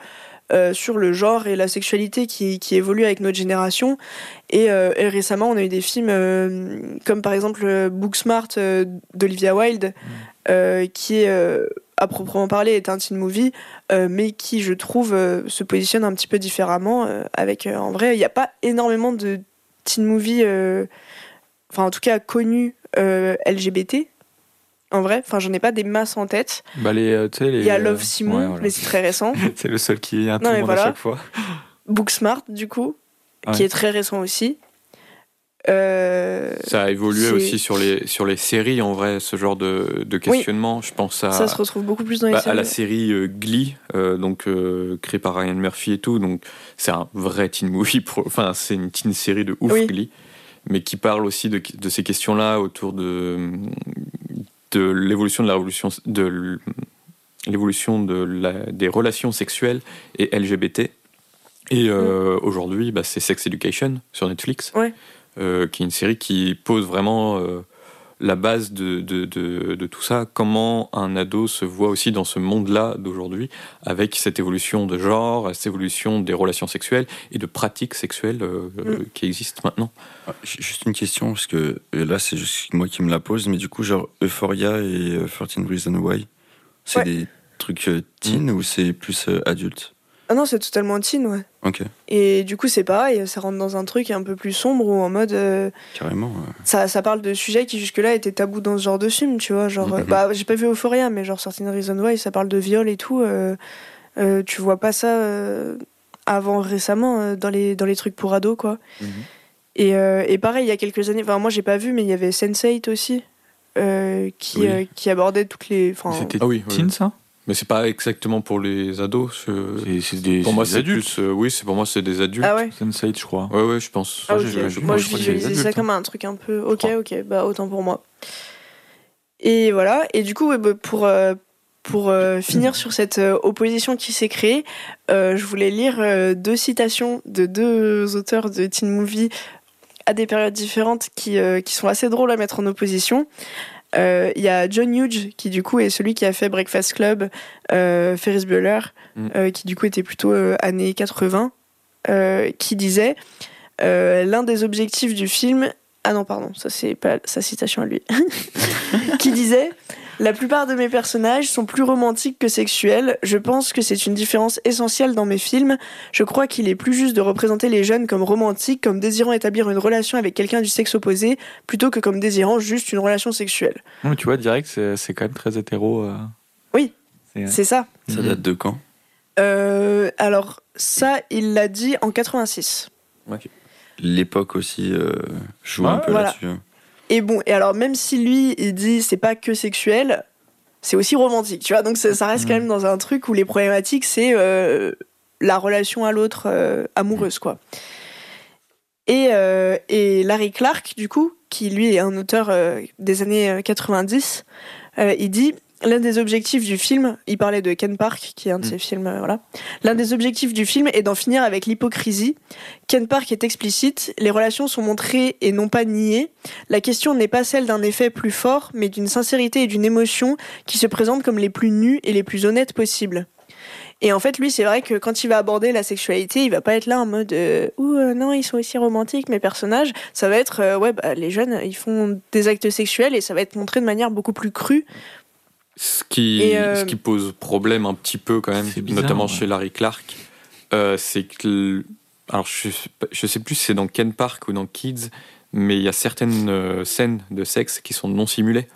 sur le genre et la sexualité qui, qui évolue avec notre génération et, récemment on a eu des films comme par exemple Booksmart d'Olivia Wilde mmh. qui est à proprement parler est un teen movie, euh, mais qui, je trouve, euh, se positionne un petit peu différemment. Euh, avec, en vrai, il n'y a pas énormément de teen movie, enfin en tout cas connus LGBT. En vrai, enfin j'en ai pas des masses en tête. Bah, les, il y a Love Simon, mais c'est très récent. c'est le seul qui vient tout le monde à chaque fois. Booksmart, du coup, qui est très récent aussi. Euh, ça a évolué aussi sur les, sur les séries, en vrai, ce genre de, de questionnement. Je pense à. Ça se retrouve beaucoup plus dans les bah, séries. À la série euh, Glee, euh, donc créée par Ryan Murphy et tout. Donc c'est un vrai teen movie. Enfin, c'est une teen série de ouf, Glee. Mais qui parle aussi de, de ces questions-là autour de, de l'évolution de la révolution. De l'évolution de la, des relations sexuelles et LGBT. Et mm. aujourd'hui, bah, c'est Sex Education sur Netflix. Ouais. Euh, qui est une série qui pose vraiment euh, la base de, de, de, tout ça, comment un ado se voit aussi dans ce monde-là d'aujourd'hui, avec cette évolution de genre, cette évolution des relations sexuelles et de pratiques sexuelles euh, mm. qui existent maintenant. Ah, juste une question, parce que là c'est juste moi qui me la pose, mais du coup, genre Euphoria et 13 Reasons Why, c'est des trucs teen mm. ou c'est plus adulte? Ah non, c'est totalement teen, ouais. Ok. Et du coup, c'est pareil, ça rentre dans un truc un peu plus sombre ou en mode. Euh, Carrément. Ça, ça parle de sujets qui jusque-là étaient tabous dans ce genre de film, tu vois. Genre, mm-hmm. bah, j'ai pas vu Euphoria, mais genre, Certain Reason Why, ça parle de viol et tout. Euh, euh, tu vois pas ça avant récemment dans, les, dans les trucs pour ados, quoi. Mm-hmm. Et, et, pareil, il y a quelques années, enfin, moi j'ai pas vu, mais il y avait Sense8 aussi. qui, qui abordait toutes les. C'était ah oui, teen, ça? Mais c'est pas exactement pour les ados. C'est des, pour moi, c'est adultes. Euh, oui, c'est pour moi, c'est des adultes. Ah ouais. Je crois. Ouais, ouais, je pense. Ah, moi, je, je, ça comme un truc un peu. Ok, ok, bah autant pour moi. Et voilà. Et du coup, bah, pour euh, pour euh, finir sur cette opposition qui s'est créée, je voulais lire deux citations de deux auteurs de teen movie à des périodes différentes qui qui sont assez drôles à mettre en opposition. Euh, il y a John Hughes qui du coup est celui qui a fait Breakfast Club, euh, Ferris Bueller, mm. euh, qui du coup était plutôt années 80, qui disait l'un des objectifs du film ah non pardon ça c'est pas sa citation à lui qui disait la plupart de mes personnages sont plus romantiques que sexuels. Je pense que c'est une différence essentielle dans mes films. Je crois qu'il est plus juste de représenter les jeunes comme romantiques, comme désirant établir une relation avec quelqu'un du sexe opposé, plutôt que comme désirant juste une relation sexuelle. tu vois, direct, c'est quand même très hétéro. Euh. Oui, c'est ça. Ça date de quand? Euh, Alors, ça, il l'a dit en 86. L'époque aussi euh, joue un peu là-dessus. Et bon, et alors même si lui, il dit c'est pas que sexuel, c'est aussi romantique, tu vois. Donc ça, reste quand mm. même dans un truc où les problématiques, c'est euh, la relation à l'autre euh, amoureuse, quoi. Et, euh, et, Larry Clark, du coup, qui lui est un auteur des années 90, il dit l'un des objectifs du film, il parlait de Ken Park, qui est un de Mm. ses films, euh, voilà. L'un des objectifs du film est d'en finir avec l'hypocrisie. Ken Park est explicite, les relations sont montrées et non pas niées. La question n'est pas celle d'un effet plus fort, mais d'une sincérité et d'une émotion qui se présentent comme les plus nues et les plus honnêtes possibles. Et en fait, lui, c'est vrai que quand il va aborder la sexualité, il va pas être là en mode euh, ouh euh, non, ils sont aussi romantiques mes personnages. Ça va être euh, ouais, bah, les jeunes, ils font des actes sexuels et ça va être montré de manière beaucoup plus crue. Ce qui, Et, euh, ce qui pose problème un petit peu quand même, bizarre, notamment ouais. chez Larry Clark, euh, c'est que. le- Alors je, je sais plus si c'est dans Ken Park ou dans Kids, mais il y a certaines euh, scènes de sexe qui sont non simulées.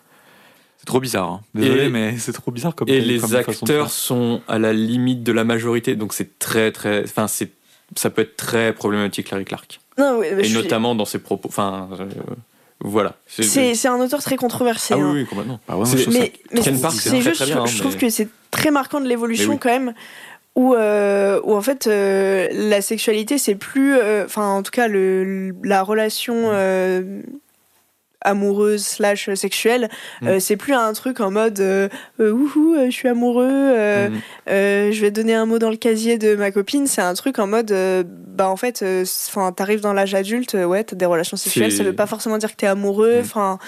C'est trop bizarre. hein. Désolé, Et- mais c'est trop bizarre comme Et comme les façon de acteurs sont à la limite de la majorité, donc c'est très très. Enfin, c'est ça peut être très problématique, Larry Clark. Non, ouais, Et je suis- notamment dans ses propos. Enfin, euh, voilà. c'est un auteur très controversé. Ah hein. oui, oui, complètement. Bah ouais, C'est- ça- mais c'est juste, très bien, je hein, trouve que c'est très marquant de l'évolution oui. quand même, où, euh, où en fait euh, la sexualité c'est plus, euh, enfin en tout cas le, la relation euh, amoureuse slash sexuelle, Mm. euh, c'est plus un truc en mode euh, euh, wouhou, euh, je suis amoureux, euh, euh, je vais donner un mot dans le casier de ma copine. C'est un truc en mode, euh, bah en fait, euh, enfin t'arrives dans l'âge adulte, euh, ouais, t'as des relations sexuelles, ça veut pas forcément dire que t'es amoureux, Mm. enfin.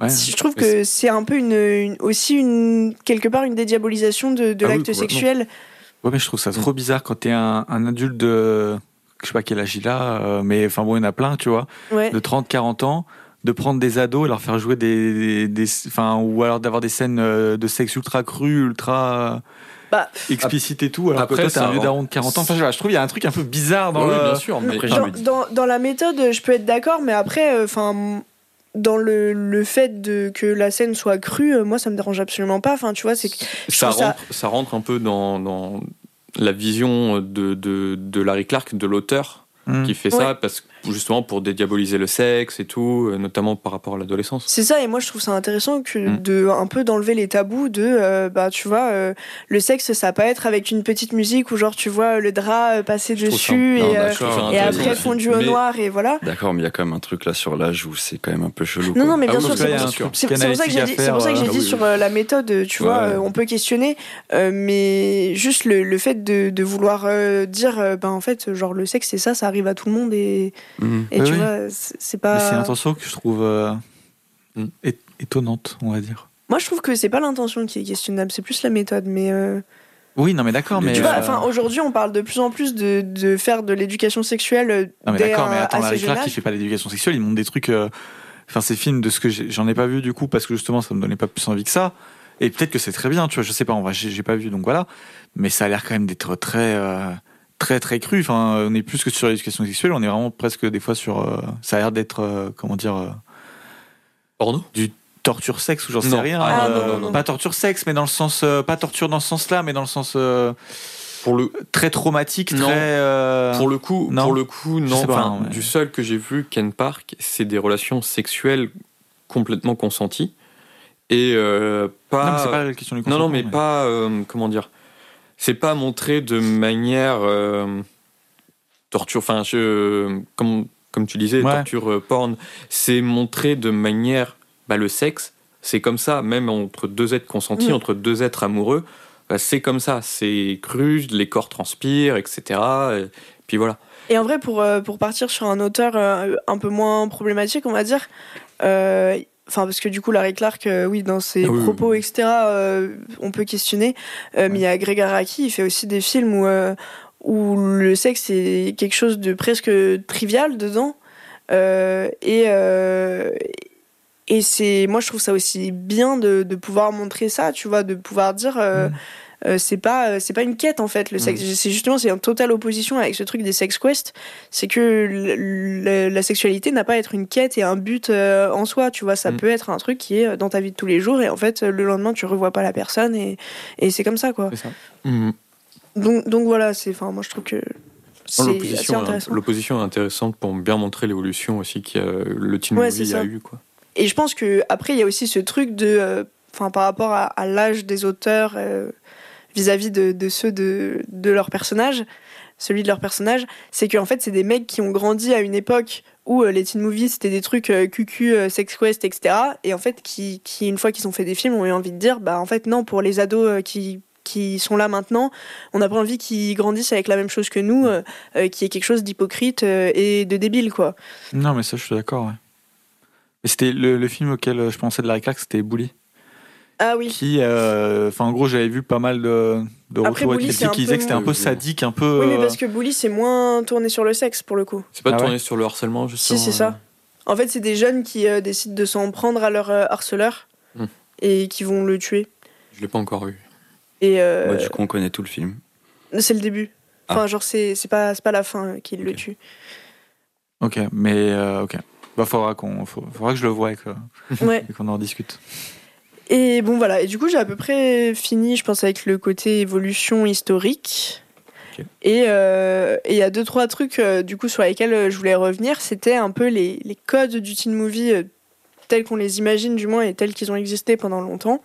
Ouais. Je trouve que c'est un peu une, une- aussi une quelque part une dédiabolisation de, de Ah l'acte sexuel. Ouais, mais je trouve ça trop bizarre quand t'es un, un adulte de. Je sais pas quel âge il a, euh, mais enfin bon, il y en a plein, tu vois, Ouais. de 30, 40 ans, de prendre des ados et leur faire jouer des. des enfin, ou alors d'avoir des scènes euh, de sexe ultra cru, ultra. Bah, explicite et tout, alors Après, que toi un vieux daron de 40 ans. Enfin, je, trouve qu'il y a un truc un peu bizarre dans Oui, le. bien sûr, mais Après, dans, dans, dans la méthode, je peux être d'accord, mais après, euh, enfin. dans le, le fait de que la scène soit crue, euh, moi ça me dérange absolument pas. Enfin, tu vois, c'est ça rentre, ça... rentre un peu dans, dans la vision de, de, de Larry Clark, de l'auteur, Hmm. qui fait ça parce que justement pour dédiaboliser le sexe et tout, euh, notamment par rapport à l'adolescence. C'est ça, et moi je trouve ça intéressant que Mm. de un peu d'enlever les tabous de, euh, bah tu vois, euh, le sexe ça va pas être avec une petite musique où genre tu vois le drap passer Je trouve ça- dessus non, et, euh, après fondu au Mais- noir et voilà. D'accord, mais il y a quand même un truc là sur l'âge où c'est quand même un peu chelou. Non, quoi. non, mais Ah bien oui, sûr, c'est pour, pour ça que j'ai dit, pour ça que j'ai dit euh, sur la méthode, tu Ouais. vois, euh, on peut questionner, euh, mais juste le, le fait de, de vouloir euh, dire, euh, ben en fait, genre le sexe c'est ça, ça arrive à tout le monde et, Mhm. et Oui, tu oui. vois, c'est c'est Mais c'est pas. l'intention que je trouve euh, étonnante, on va dire. Moi je trouve que c'est pas l'intention qui est questionnable, c'est plus la méthode, mais. euh, Oui, non, mais d'accord, Mais mais. Tu vois, euh, enfin, aujourd'hui, on parle de plus en plus de, de faire de l'éducation sexuelle Non mais d'accord, mais attends, assez Larry jeune Clark, il fait pas d'éducation sexuelle, il montre des trucs. euh, Enfin, ces films de ce que j'en ai pas vu du coup parce que justement ça me donnait pas plus envie que ça. Et peut-être que c'est très bien, tu vois, je sais pas, en vrai, j'ai j'ai pas vu donc voilà. Mais ça a l'air quand même d'être très, euh, très, très cru. Enfin, on est plus que sur l'éducation sexuelle, on est vraiment presque des fois sur. euh, ça a l'air d'être, euh, comment dire, euh, Porno torture sexe ou j'en sais rien. Ah, euh, non, non, non. Pas torture sexe, mais dans le sens, pas torture dans ce sens-là, mais dans le sens Pour le, très traumatique, Non. très. pour le coup, non. pour le coup, non. sais pas, Enfin, ouais. Du seul que j'ai vu, Ken Park, c'est des relations sexuelles complètement consenties et pas. Non, mais c'est pas la question du Non, non, mais pas. comment dire C'est pas montré de manière. euh, torture. Enfin, je. Comme, comme tu disais, Ouais. torture euh, porn. C'est montré de manière. Bah, le sexe, c'est comme ça, même entre deux êtres consentis, Mm. entre deux êtres amoureux. bah, c'est comme ça. C'est cru, les corps transpirent, etc. Et puis voilà. Et en vrai, pour, euh, pour partir sur un auteur euh, un peu moins problématique, on va dire, euh, enfin, parce que du coup, Larry Clark, euh, oui, dans ses Ah oui, propos, oui. etc., euh, on peut questionner. Euh, Mais il y a Greg Araki, il fait aussi des films où, où le sexe est quelque chose de presque trivial dedans. Et. et c'est, moi, je trouve ça aussi bien de, de pouvoir montrer ça, tu vois, de pouvoir dire, Mm. Euh, c'est pas, euh, c'est pas une quête en fait. Le sexe, c'est justement, c'est en totale opposition avec ce truc des sex quests. C'est que la sexualité n'a pas à être une quête et un but euh, en soi, tu vois. Ça Mm. peut être un truc qui est dans ta vie de tous les jours et en fait, le lendemain, tu revois pas la personne et, et c'est comme ça, quoi. Ça. Mhm. Donc, donc voilà, c'est, enfin, moi, je trouve que L'opposition est, intéressant. l'opposition est intéressante pour bien montrer l'évolution aussi que le teen Ouais, movie a eu. Quoi. Et je pense que après il y a aussi ce truc de, euh, enfin par rapport à, à l'âge des auteurs euh, vis-à-vis de, ceux de, leurs personnages, celui de leur personnage, c'est qu'en fait, c'est des mecs qui ont grandi à une époque où euh, les teen movies c'était des trucs euh, euh, sex quest, etc. Et en fait, qui, une fois qu'ils ont fait des films, ont eu envie de dire, bah en fait non, pour les ados euh, qui qui sont là maintenant, on n'a pas envie qu'ils grandissent avec la même chose que nous, qui est quelque chose d'hypocrite et de débile, quoi. Non, mais ça, je suis d'accord. Ouais. C'était le, film auquel je pensais de Larry Clark, c'était Bully. Ah oui. Qui, euh, enfin, en gros, j'avais vu pas mal de, de Après, retours qui disaient peu que c'était un peu sadique, un peu. Oui, mais euh, parce que Bully, c'est moins tourné sur le sexe, pour le coup. C'est pas Ah tourné ouais sur le harcèlement, justement. Si, c'est ça. En fait, c'est des jeunes qui euh, décident de s'en prendre à leur euh, harceleur Hmm. et qui vont le tuer. Je l'ai pas encore eu. Et euh, Ouais, du coup, on connaît tout le film. c'est le début. Enfin, genre, c'est c'est pas, c'est pas la fin euh, qui le tue. Ok, mais euh, ok. Bah, faudra qu'on, faut- faudra que je le voie et que- Ouais. et qu'on en discute. Et bon, voilà. Et du coup, j'ai à peu près fini, je pense, avec le côté évolution historique. Et euh, et il y a deux, trois trucs, euh, du coup, sur lesquels euh, je voulais revenir. C'était un peu les, les codes du teen movie euh, tels qu'on les imagine, du moins, et tels qu'ils ont existé pendant longtemps.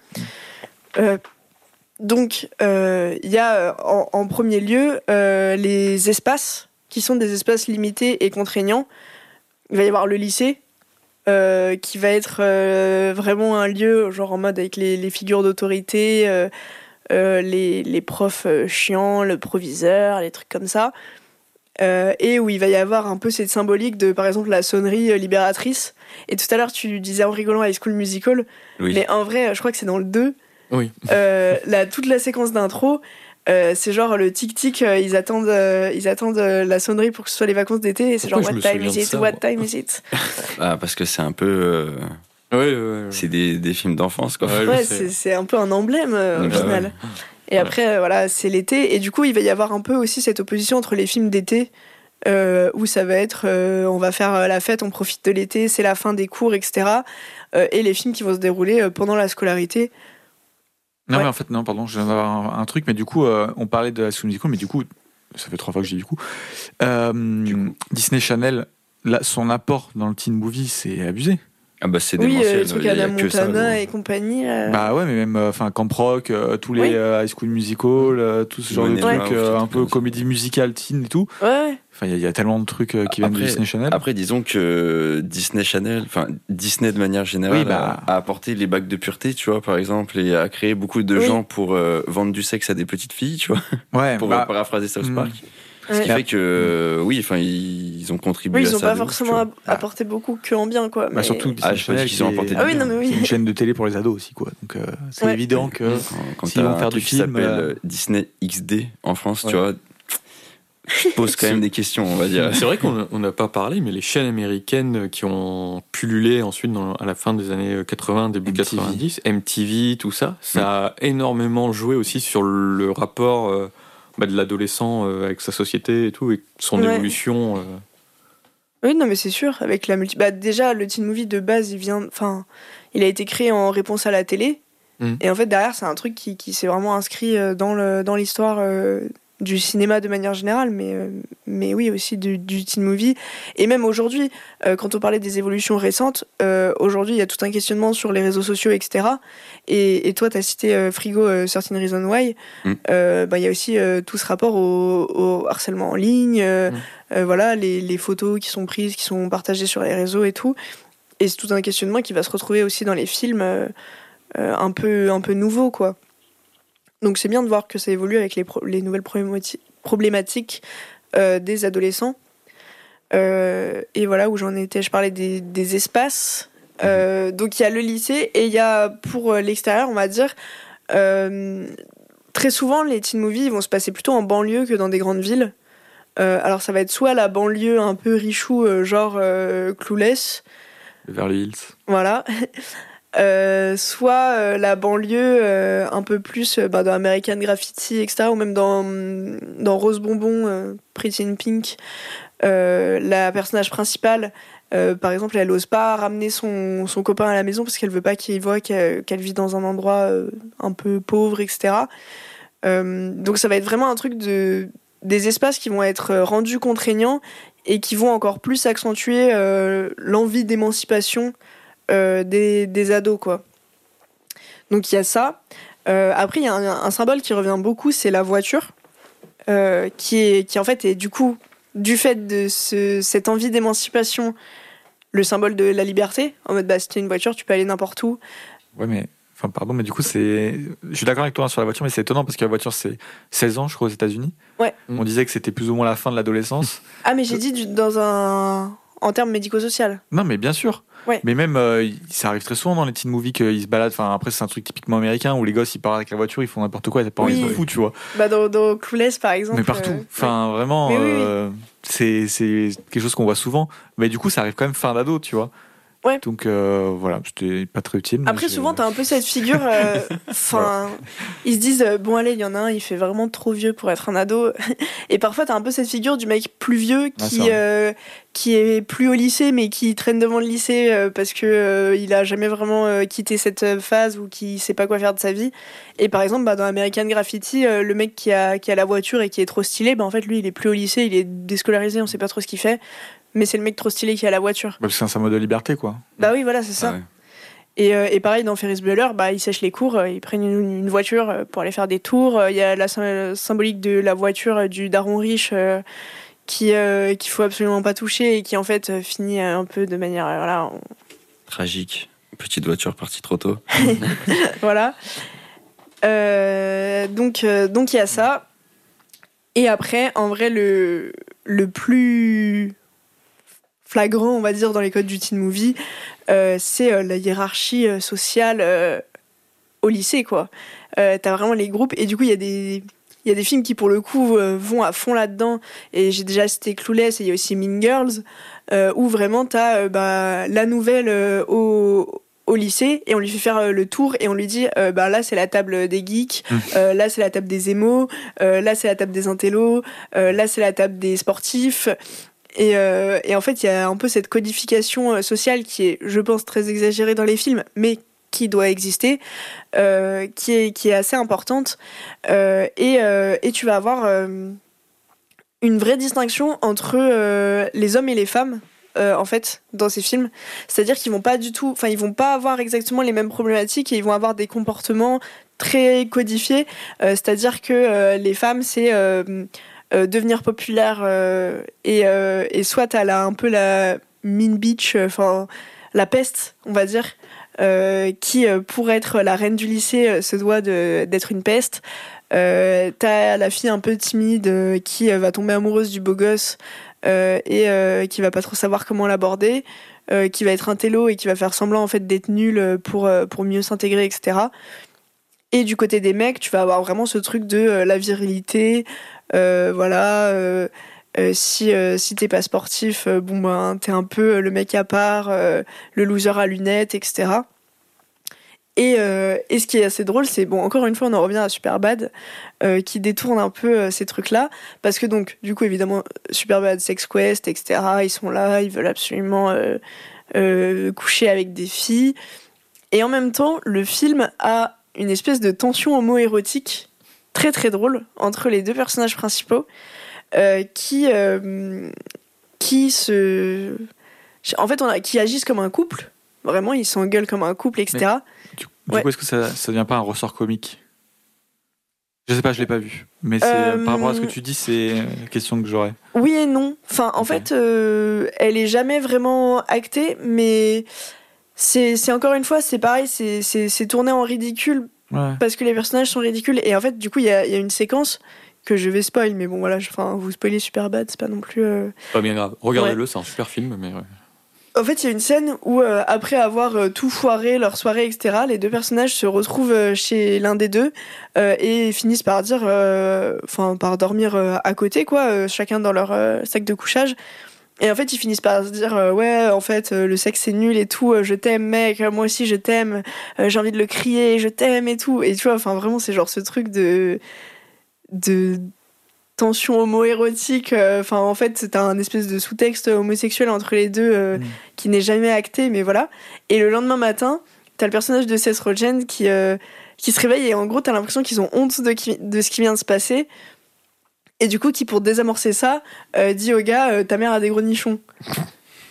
Donc, il y a en, en premier lieu les espaces, qui sont des espaces limités et contraignants. Il va y avoir le lycée, euh, qui va être euh, vraiment un lieu, genre en mode avec les, les figures d'autorité, euh, les, les profs chiants, le proviseur, les trucs comme ça. Et où il va y avoir un peu cette symbolique de, par exemple, la sonnerie libératrice. Et tout à l'heure, tu disais en rigolant High School Musical, Oui. mais en vrai, je crois que c'est dans le 2. Oui. Euh, la, toute la séquence d'intro, euh, c'est genre le tic-tic, euh, ils attendent, euh, ils attendent euh, la sonnerie pour que ce soit les vacances d'été, et c'est genre What me time is it? ça, What time is it? Ah, parce que c'est un peu. euh, Ouais, ouais, ouais. c'est des, des films d'enfance, quoi. Ouais, c'est c'est un peu un emblème euh, au Bah final. ouais. Et après, euh, voilà, c'est l'été. Et du coup, il va y avoir un peu aussi cette opposition entre les films d'été, euh, où ça va être euh, on va faire la fête, on profite de l'été, c'est la fin des cours, etc. euh, et les films qui vont se dérouler euh, pendant la scolarité. Non, Ouais. mais en fait, non, pardon, je viens d'avoir un, un truc, mais du coup, euh, on parlait de la School Musical, mais du coup, ça fait trois fois que je dis du coup. Euh, Disney Channel, là, son apport dans le teen movie, c'est abusé. Ah, bah, c'est Oui, démentiel. euh, Anna que ça, Montana gros. et compagnie. euh, Bah ouais, mais même euh, enfin Camp Rock, euh, tous les Oui. euh, High School Musical, euh, tout ce genre de trucs, euh, un peu ça. comédie musicale teen et tout. Ouais, Enfin, il y a- il y, a tellement de trucs euh, qui viennent de Après- Disney Channel. Après, disons que Disney Channel, enfin Disney de manière générale, Oui, bah. a, a apporté les bacs de pureté, tu vois, par exemple, et a créé beaucoup de Oui. gens pour euh, vendre du sexe à des petites filles, tu vois, ouais, pour bah, euh, paraphraser South hmm. Park. Ce ouais. qui fait que, oui, enfin, ils, ont contribué Oui, ils ont ça. pas forcément apporté beaucoup que en bien, quoi. bah, mais- surtout Disney Ah, je pense qu'ils ont apporté Ah oui, non, mais oui. une chaîne de télé pour les ados aussi, quoi. Donc euh, c'est Ouais. évident que. Quand, quand s'ils vont faire du film, s'appelle euh, euh, Disney XD en France, Ouais. tu vois, je pose quand même des questions, on va dire. C'est vrai qu'on on n'a pas parlé, mais les chaînes américaines qui ont pullulé ensuite dans- à la fin des années 80, début MTV. 90, MTV, tout ça, ça a énormément joué aussi sur le rapport euh, bah, de l'adolescent euh, avec sa société et tout, et son Ouais. évolution. euh. Oui, non, mais c'est sûr. Avec la multi... bah, déjà, le teen movie de base, il vient. Enfin, il a été créé en réponse à la télé. Mm. Et en fait, derrière, c'est un truc qui, qui s'est vraiment inscrit euh, dans dans l'histoire euh, du cinéma de manière générale, mais euh, mais oui aussi du, du teen movie. Et même aujourd'hui, euh, quand on parlait des évolutions récentes, euh, aujourd'hui, il y a tout un questionnement sur les réseaux sociaux, etc. Et, et toi, tu as cité euh, Frigo Certain Reason Why. Mm. Bah, il y a aussi tout ce rapport au, au harcèlement en ligne. Mm. voilà, les, les photos qui sont prises, qui sont partagées sur les réseaux et tout. Et c'est tout un questionnement qui va se retrouver aussi dans les films un, peu, un peu nouveaux, quoi. Donc c'est bien de voir que ça évolue avec les, pro- les nouvelles problémati- problématiques euh, des adolescents. Euh, et voilà où j'en étais, je parlais des, des espaces. Euh, donc il y a le lycée et il y a pour l'extérieur, on va dire, très souvent les teen movies ils vont se passer plutôt en banlieue que dans des grandes villes. Alors ça va être soit la banlieue un peu richou, genre euh, Clueless, Beverly Hills. voilà. Euh, soit euh, la banlieue euh, un peu plus bah, dans American Graffiti, etc. Ou même dans, dans Rose Bonbon, Pretty in Pink. La personnage principale, par exemple, elle ose pas ramener son, son copain à la maison parce qu'elle veut pas qu'il voit qu'elle vit dans un endroit un peu pauvre, etc. Donc ça va être vraiment un truc de des espaces qui vont être rendus contraignants et qui vont encore plus accentuer l'envie d'émancipation des, des ados, quoi. Donc il y a ça. Euh, après, il y a un, un symbole qui revient beaucoup, c'est la voiture. euh, qui, est, qui en fait est du coup, du fait de ce, cette envie d'émancipation, le symbole de la liberté. En mode, bah, si tu une voiture, tu peux aller n'importe où. Ouais, mais. Enfin, pardon, mais du coup, c'est. Je suis d'accord avec toi hein, sur la voiture, mais c'est étonnant parce que la voiture, c'est 16 ans, je crois, aux États-Unis. Ouais. On disait que c'était plus ou moins la fin de l'adolescence. Ah, mais j'ai dit dans un. en termes médico-social. non, mais bien sûr. Ouais. Mais même, euh, ça arrive très souvent dans les teen movies qu'ils se baladent. Enfin, après, c'est un truc typiquement américain où les gosses ils partent avec la voiture, ils font n'importe quoi, t'as pas envie Oui. de fou, tu vois. Bah, dans, dans Clueless, par exemple. Mais partout. euh, Enfin, vraiment, Mais oui, oui. euh, c'est c'est quelque chose qu'on voit souvent. Mais du coup, ça arrive quand même fin d'ado, tu vois. Ouais. Donc euh, voilà, c'était pas très utile. Après, souvent, t'as un peu cette figure. euh, Enfin, ils se disent euh, bon, allez, il y en a un, il fait vraiment trop vieux pour être un ado. Et parfois, t'as un peu cette figure du mec plus vieux qui, euh, qui est plus au lycée, mais qui traîne devant le lycée parce que il a jamais vraiment quitté cette phase ou qui sait pas quoi faire de sa vie. Et par exemple, bah, dans American Graffiti, le mec qui a, qui a la voiture et qui est trop stylé, bah, en fait, lui, il est plus au lycée, il est déscolarisé, on sait pas trop ce qu'il fait. Mais c'est le mec trop stylé qui a la voiture. Bah, parce que c'est un symbole de liberté, quoi. Bah oui, voilà, c'est ça. Ah ouais. Et, euh, et pareil, dans Ferris Bueller, bah, ils sèchent les cours, euh, ils prennent une, une voiture euh, pour aller faire des tours. Il y a la sy- symbolique de la voiture du daron riche euh, qui euh, qu'il faut absolument pas toucher et qui en fait finit un peu de manière voilà on- Tragique. Petite voiture partie trop tôt. voilà. Euh, donc euh, donc il y a ça. Et après, en vrai, le le plus flagrant, on va dire, dans les codes du teen movie, euh, c'est euh, la hiérarchie euh, sociale au lycée, quoi. T'as vraiment les groupes, et du coup, il y a des. Il y a des films qui, pour le coup, vont à fond là-dedans. Et j'ai déjà cité Clueless, et il y a aussi Mean Girls, où vraiment, t'as bah, la nouvelle au, au lycée, et on lui fait faire le tour, et on lui dit euh, bah, là, c'est la table des geeks, Mm. euh, là, c'est la table des émos, euh, là, c'est la table des intellos, là, c'est la table des sportifs. Et, euh, et en fait, il y a un peu cette codification euh, sociale qui est, je pense, très exagérée dans les films, mais qui doit exister, euh, qui, est, assez importante. Et, tu vas avoir une vraie distinction entre les hommes et les femmes. en fait, dans ces films, c'est-à-dire qu'ils vont pas du tout, enfin, ils vont pas avoir exactement les mêmes problématiques et ils vont avoir des comportements très codifiés. C'est-à-dire que les femmes, c'est devenir populaire euh, et, euh, et soit elle a un peu la mean bitch, enfin la peste, on va dire, euh, qui euh, pour être la reine du lycée euh, se doit d'être une peste. Euh, T'as la fille un peu timide euh, qui euh, va tomber amoureuse du beau gosse euh, et euh, qui va pas trop savoir comment l'aborder, euh, qui va être un télo et qui va faire semblant en fait d'être nul euh, pour, euh, pour mieux s'intégrer, etc. Et du côté des mecs, tu vas avoir vraiment ce truc de euh, la virilité, euh, voilà. euh, euh, si euh, si t'es pas sportif, euh, bon ben t'es un peu euh, le mec à part, euh, le loser à lunettes, etc. Et, euh, et ce qui est assez drôle, c'est bon encore une fois on en revient à Superbad euh, qui détourne un peu euh, ces trucs-là parce que donc du coup évidemment Superbad, Sex Quest, etc. Ils sont là, ils veulent absolument euh, euh, coucher avec des filles et en même temps le film a une espèce de tension homo-érotique très très drôle entre les deux personnages principaux euh, qui euh, qui se en fait on a, qui agissent comme un couple vraiment ils s'engueulent comme un couple etc Du, du Ouais. coup, est-ce que ça, ça devient pas un ressort comique? Je sais pas, je l'ai pas vu. Mais Euh, par rapport à ce que tu dis, c'est la question que j'aurais. Oui et non. Enfin, en fait, euh, elle est jamais vraiment actée, mais c'est c'est encore une fois, c'est pareil, c'est- c'est c'est tourné en ridicule Ouais. parce que les personnages sont ridicules. Et en fait, du coup, il y a, il y a une séquence que je vais spoil, mais bon, voilà, je- enfin, vous spoilez super bad, c'est pas non plus. euh, Pas bien grave. Regardez-le, c'est un super film, mais ouais. En fait, il y a une scène où, euh, après avoir euh, tout foiré, leur soirée, etc., les deux personnages se retrouvent euh, chez l'un des deux euh, et finissent par dire, euh, enfin, par dormir euh, à côté, quoi, euh, chacun dans leur euh, sac de couchage. Et en fait, ils finissent par se dire, euh, ouais, en fait, euh, le sexe c'est nul et tout, euh, je t'aime, mec, moi aussi je t'aime, j'ai envie de le crier, je t'aime et tout. Et tu vois, enfin, vraiment, c'est genre ce truc de. de tension homo-érotique. Enfin, en fait, c'est un espèce de sous-texte homosexuel entre les deux Mm. qui n'est jamais acté, mais voilà. Et le lendemain matin, t'as le personnage de Seth Rogen qui, qui se réveille et en gros, t'as l'impression qu'ils ont honte de, qui- de ce qui vient de se passer. Et du coup, qui pour désamorcer ça, euh, dit au gars, euh, ta mère a des gros nichons.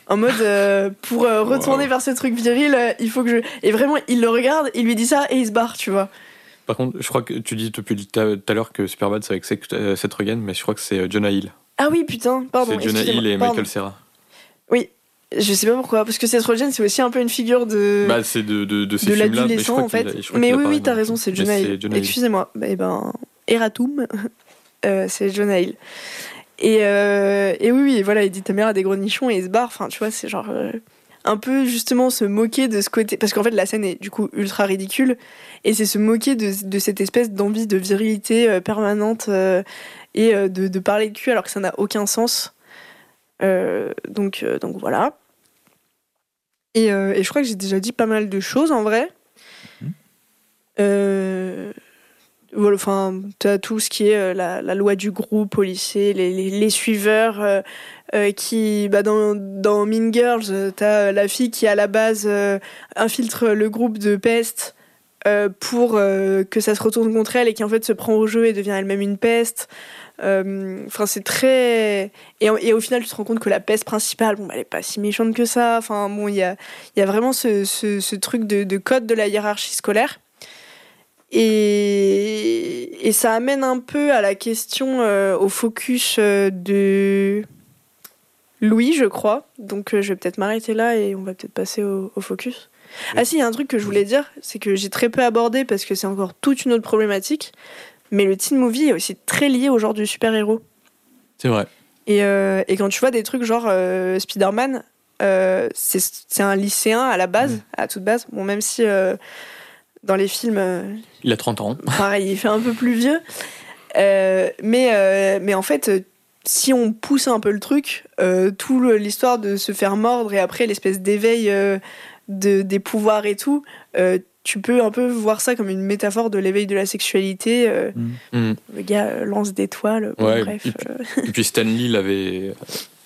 En mode, euh, pour retourner vers ce truc viril, il faut que je. Et vraiment, il le regarde, il lui dit ça et il se barre, tu vois. Par contre, je crois que tu dis depuis tout à l'heure que Superbad c'est avec Seth Rogen, mais je crois que c'est Jonah Hill. Ah oui, putain, pardon. C'est Jonah Hill et pardon. Michael Cera. Oui, je sais pas pourquoi, parce que Seth Rogen, c'est aussi un peu une figure de. Bah, c'est de, de, de ces de films-là. mais je l'adolescent crois en fait. a- je crois Mais oui, oui, t'as raison, c'est Jonah Hill. Excusez-moi. Bah, eh ben, Eratum, c'est Jonah Hill. Et, euh, et oui, oui, voilà, il dit ta mère a des gros nichons et il se barre. Enfin, tu vois, c'est genre euh, un peu justement se moquer de ce côté. Parce qu'en fait, la scène est du coup ultra ridicule. Et c'est se moquer de, de cette espèce d'envie de virilité euh, permanente euh, et euh, de, de parler de cul alors que ça n'a aucun sens. Euh, donc, euh, donc voilà. Et, euh, et je crois que j'ai déjà dit pas mal de choses en vrai. Euh, enfin, t'as tout ce qui est euh, la, loi du groupe au lycée, les, suiveurs euh, euh, qui, bah, dans, dans Mean Girls, t'as euh, la fille qui à la base euh, infiltre le groupe de peste pour que ça se retourne contre elle et qui en fait se prend au jeu et devient elle-même une peste. Enfin, c'est très. Et, au final, tu te rends compte que la peste principale, bon, bah, elle est pas si méchante que ça. Enfin, bon, il y a, y a vraiment ce, truc de code de la hiérarchie scolaire. Et, et ça amène un peu à la question, euh, au focus euh, de Louis, je crois. Donc euh, je vais peut-être m'arrêter là et on va peut-être passer au, au focus. Ah si, il y a un truc que je voulais dire, c'est que j'ai très peu abordé parce que c'est encore toute une autre problématique. Mais le teen movie est aussi très lié au genre du super-héros. C'est vrai. Et, euh, et quand tu vois des trucs genre Spider-Man, c'est un lycéen à la base, à toute base. Bon, même si dans les films, euh, Il a 30 ans. pareil, il fait un peu plus vieux. Euh, mais, euh, mais en fait, si on pousse un peu le truc, euh, tout l'histoire de se faire mordre et après l'espèce d'éveil de, des pouvoirs et tout, tu peux un peu voir ça comme une métaphore de l'éveil de la sexualité. euh, Mm. Le gars lance des toiles. bon, Ouais, bref. et puis- Et puis Stan Lee l'avait.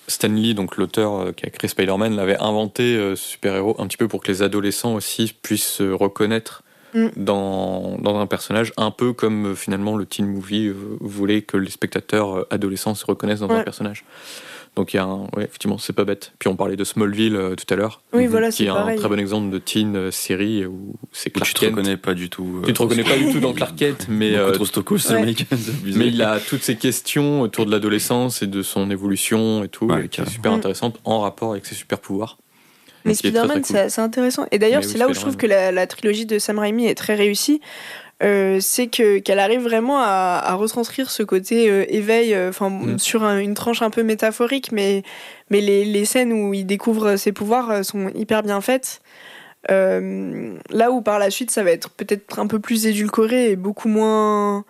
Stan Lee, donc l'auteur qui a créé Spider-Man, l'avait inventé super-héros un petit peu pour que les adolescents aussi puissent se reconnaître Mm. dans, dans un personnage, un peu comme euh, finalement le teen movie euh, voulait que les spectateurs euh, adolescents se reconnaissent dans un personnage. Donc il y a un, ouais, effectivement, c'est pas bête. Puis on parlait de Smallville euh, tout à l'heure, Oui, voilà, qui est un très bon exemple de teen euh, série où c'est Où Clark tu te Kent. reconnais pas du tout. Tu te reconnais pas du tout dans Clark Kent, mais Mais euh, trop stocko, ce ouais. mec. c'est abusé. mais il a toutes ces questions autour de l'adolescence et de son évolution et tout, Ouais, et qui est super Mm. intéressante en rapport avec ses super pouvoirs. Mais Spider-Man, cool. c'est intéressant. Et d'ailleurs, oui, c'est là où je trouve que la, la trilogie de Sam Raimi est très réussie. Euh, c'est que qu'elle arrive vraiment à, à retranscrire ce côté euh, éveil, euh, Mm. sur un- une tranche un peu métaphorique, mais mais les, les scènes où il découvre ses pouvoirs sont hyper bien faites. Là où par la suite ça va être peut-être un peu plus édulcoré et beaucoup moins.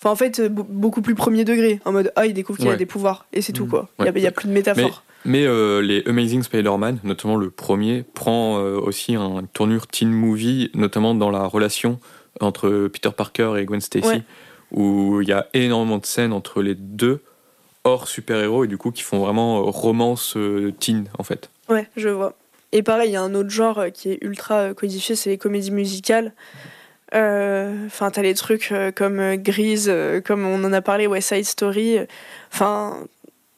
Enfin, en fait, be- beaucoup plus premier degré. En mode, ah, il découvre qu'il a des pouvoirs. Et c'est tout, Mm. quoi. Il n'y a, Ouais. il y a plus de métaphore. Mais euh, les Amazing Spider-Man, notamment le premier, prend euh, aussi un tournure teen movie, notamment dans la relation entre Peter Parker et Gwen Stacy, Ouais. où il y a énormément de scènes entre les deux hors super-héros et du coup qui font vraiment euh, romance euh, teen en fait. Ouais, je vois. Et pareil, il y a un autre genre euh, qui est ultra euh, codifié, c'est les comédies musicales. Euh, Enfin, t'as les trucs euh, comme euh, Grease, euh, comme on en a parlé, West Side Story. Enfin,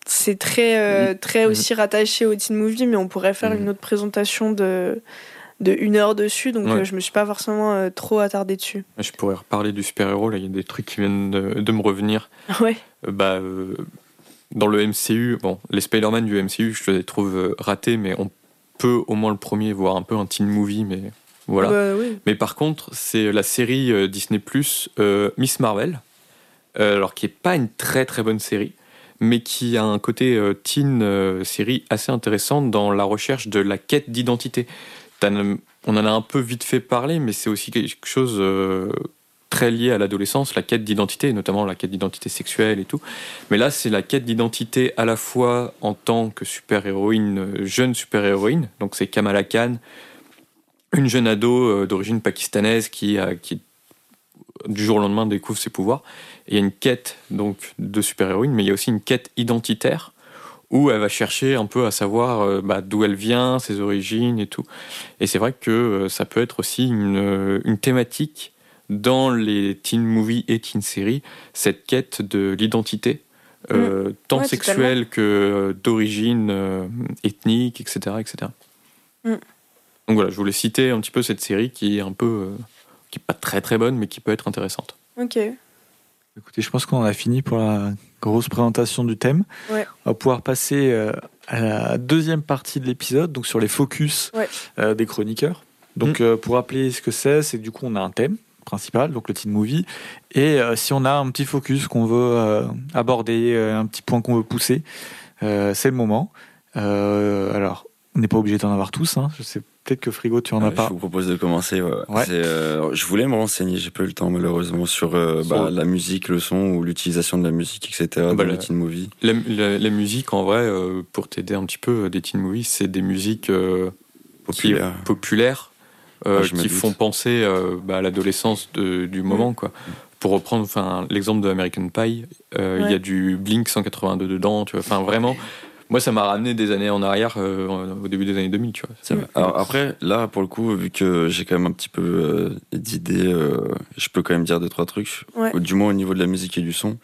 c'est très, euh, très Mhm. aussi rattaché au teen movie, mais on pourrait faire une autre présentation de, de une heure dessus, donc Ouais. euh, je me suis pas forcément euh, trop attardée dessus. Je pourrais reparler du super-héros, là il y a des trucs qui viennent de, de me revenir. Ouais, Euh, bah, dans le MCU, bon, les Spider-Man du MCU, je les trouve ratés, mais on peut au moins le premier voir un peu un teen movie, mais voilà. Bah, oui. Mais par contre, c'est la série Disney Plus Miss Marvel, alors qui est pas une très très bonne série, mais qui a un côté euh, teen euh, série assez intéressante dans la recherche de la quête d'identité. On en a un peu vite fait parler, mais c'est aussi quelque chose euh, très lié à l'adolescence, la quête d'identité, notamment la quête d'identité sexuelle et tout. Mais là, c'est la quête d'identité à la fois en tant que super-héroïne, jeune super-héroïne, donc c'est Kamala Khan, une jeune ado d'origine pakistanaise qui, a- qui du jour au lendemain découvre ses pouvoirs. Et il y a une quête donc de super-héroïne, mais il y a aussi une quête identitaire où elle va chercher un peu à savoir euh, bah, d'où elle vient, ses origines et tout. Et c'est vrai que euh, ça peut être aussi une, euh, une thématique dans les teen movies et teen séries, cette quête de l'identité, euh, tant Mm. Ouais, sexuelle que d'origine ethnique, etc. etc. Mm. Donc voilà, je voulais citer un petit peu cette série qui est un peu, qui pas très très bonne, mais qui peut être intéressante. Ok. Écoutez, je pense qu'on en a fini pour la grosse présentation du thème. Ouais. On va pouvoir passer euh, à la deuxième partie de l'épisode, donc sur les focus Ouais. euh, des chroniqueurs. Donc, euh, pour rappeler ce que c'est, c'est que du coup, on a un thème principal, donc le teen movie. Et euh, si on a un petit focus qu'on veut euh, aborder, euh, un petit point qu'on veut pousser, c'est le moment. Alors, on n'est pas obligé d'en avoir tous. Hein. Je sais peut-être que Frigo, tu en as pas. Je vous propose de commencer. ouais. Ouais. C'est, euh, je voulais me renseigner, j'ai pas eu le temps malheureusement sur euh, bah, la musique, le son ou l'utilisation de la musique, etc. bah, dans la- les teen movies. La, la- la musique, en vrai, euh, pour t'aider un petit peu, des teen movies, c'est des musiques euh, qui- populaires euh, Ah, qui font penser euh, bah, à l'adolescence du moment. Quoi. Pour reprendre enfin, l'exemple de American Pie, euh, il y a du Blink 182 dedans. Tu vois. Enfin, vraiment, moi, ça m'a ramené des années en arrière, euh, au début des années 2000. Tu vois. Alors après, là, pour le coup, vu que j'ai quand même un petit peu euh, d'idées, euh, je peux quand même dire deux, trois trucs. Ouais. Du moins au niveau de la musique et du son.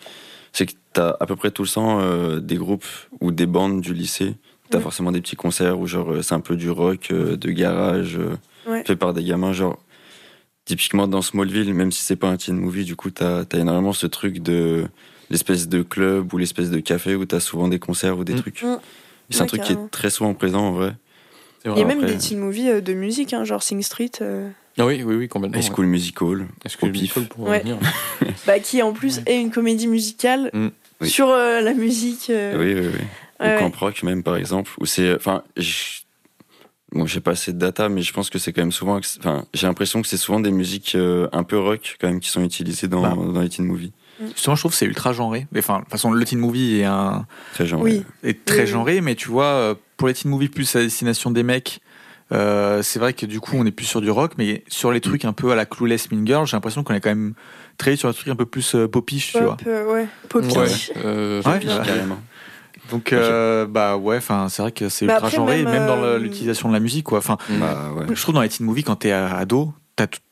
C'est que t'as à peu près tout le temps euh, des groupes ou des bandes du lycée. T'as Ouais. forcément des petits concerts où genre c'est un peu du rock, euh, de garage, euh, Ouais. fait par des gamins. Genre, typiquement dans Smallville, même si c'est pas un teen movie, du coup, t'as as énormément ce truc de l'espèce de club ou l'espèce de café où t'as souvent des concerts ou des Mm. trucs. Mm. C'est un truc qui est très souvent présent en vrai. Il y a même après- des teen movies euh, de musique, hein, genre Sing Street, euh, Ah oui, oui, oui, complètement. High ouais. School Musical. Le pif. Nicole pourrait Ouais. revenir bah, qui en plus est une comédie musicale Mm. Oui. sur euh, la musique. euh, Oui, oui, oui. ouais, Ou Camp Rock même par exemple. Où c'est, enfin, bon, j'ai pas assez de data, mais je pense que c'est quand même souvent, enfin, j'ai l'impression que c'est souvent des musiques euh, un peu rock quand même qui sont utilisées dans, Bah. dans les teen movies. Justement, je trouve que c'est ultra genré. Mais, Enfin, de toute façon, le teen movie est, un, Très genre. Oui. est très Oui. genré, mais tu vois, euh, pour les teen movies plus à destination des mecs, euh, c'est vrai que du coup, on est plus sur du rock, mais sur les trucs un peu à la Clueless Mean Girl, j'ai l'impression qu'on est quand même très sur des trucs un peu plus euh, popish, tu vois. Pop, euh, ouais, poppy. Ouais. Euh, Ouais, carrément. Donc, euh, bah ouais, enfin, c'est vrai que c'est Bah ultra après, genré, même, même, dans l'utilisation de la musique, quoi. Enfin. Bah ouais. je trouve dans les teen movies, quand t'es ado,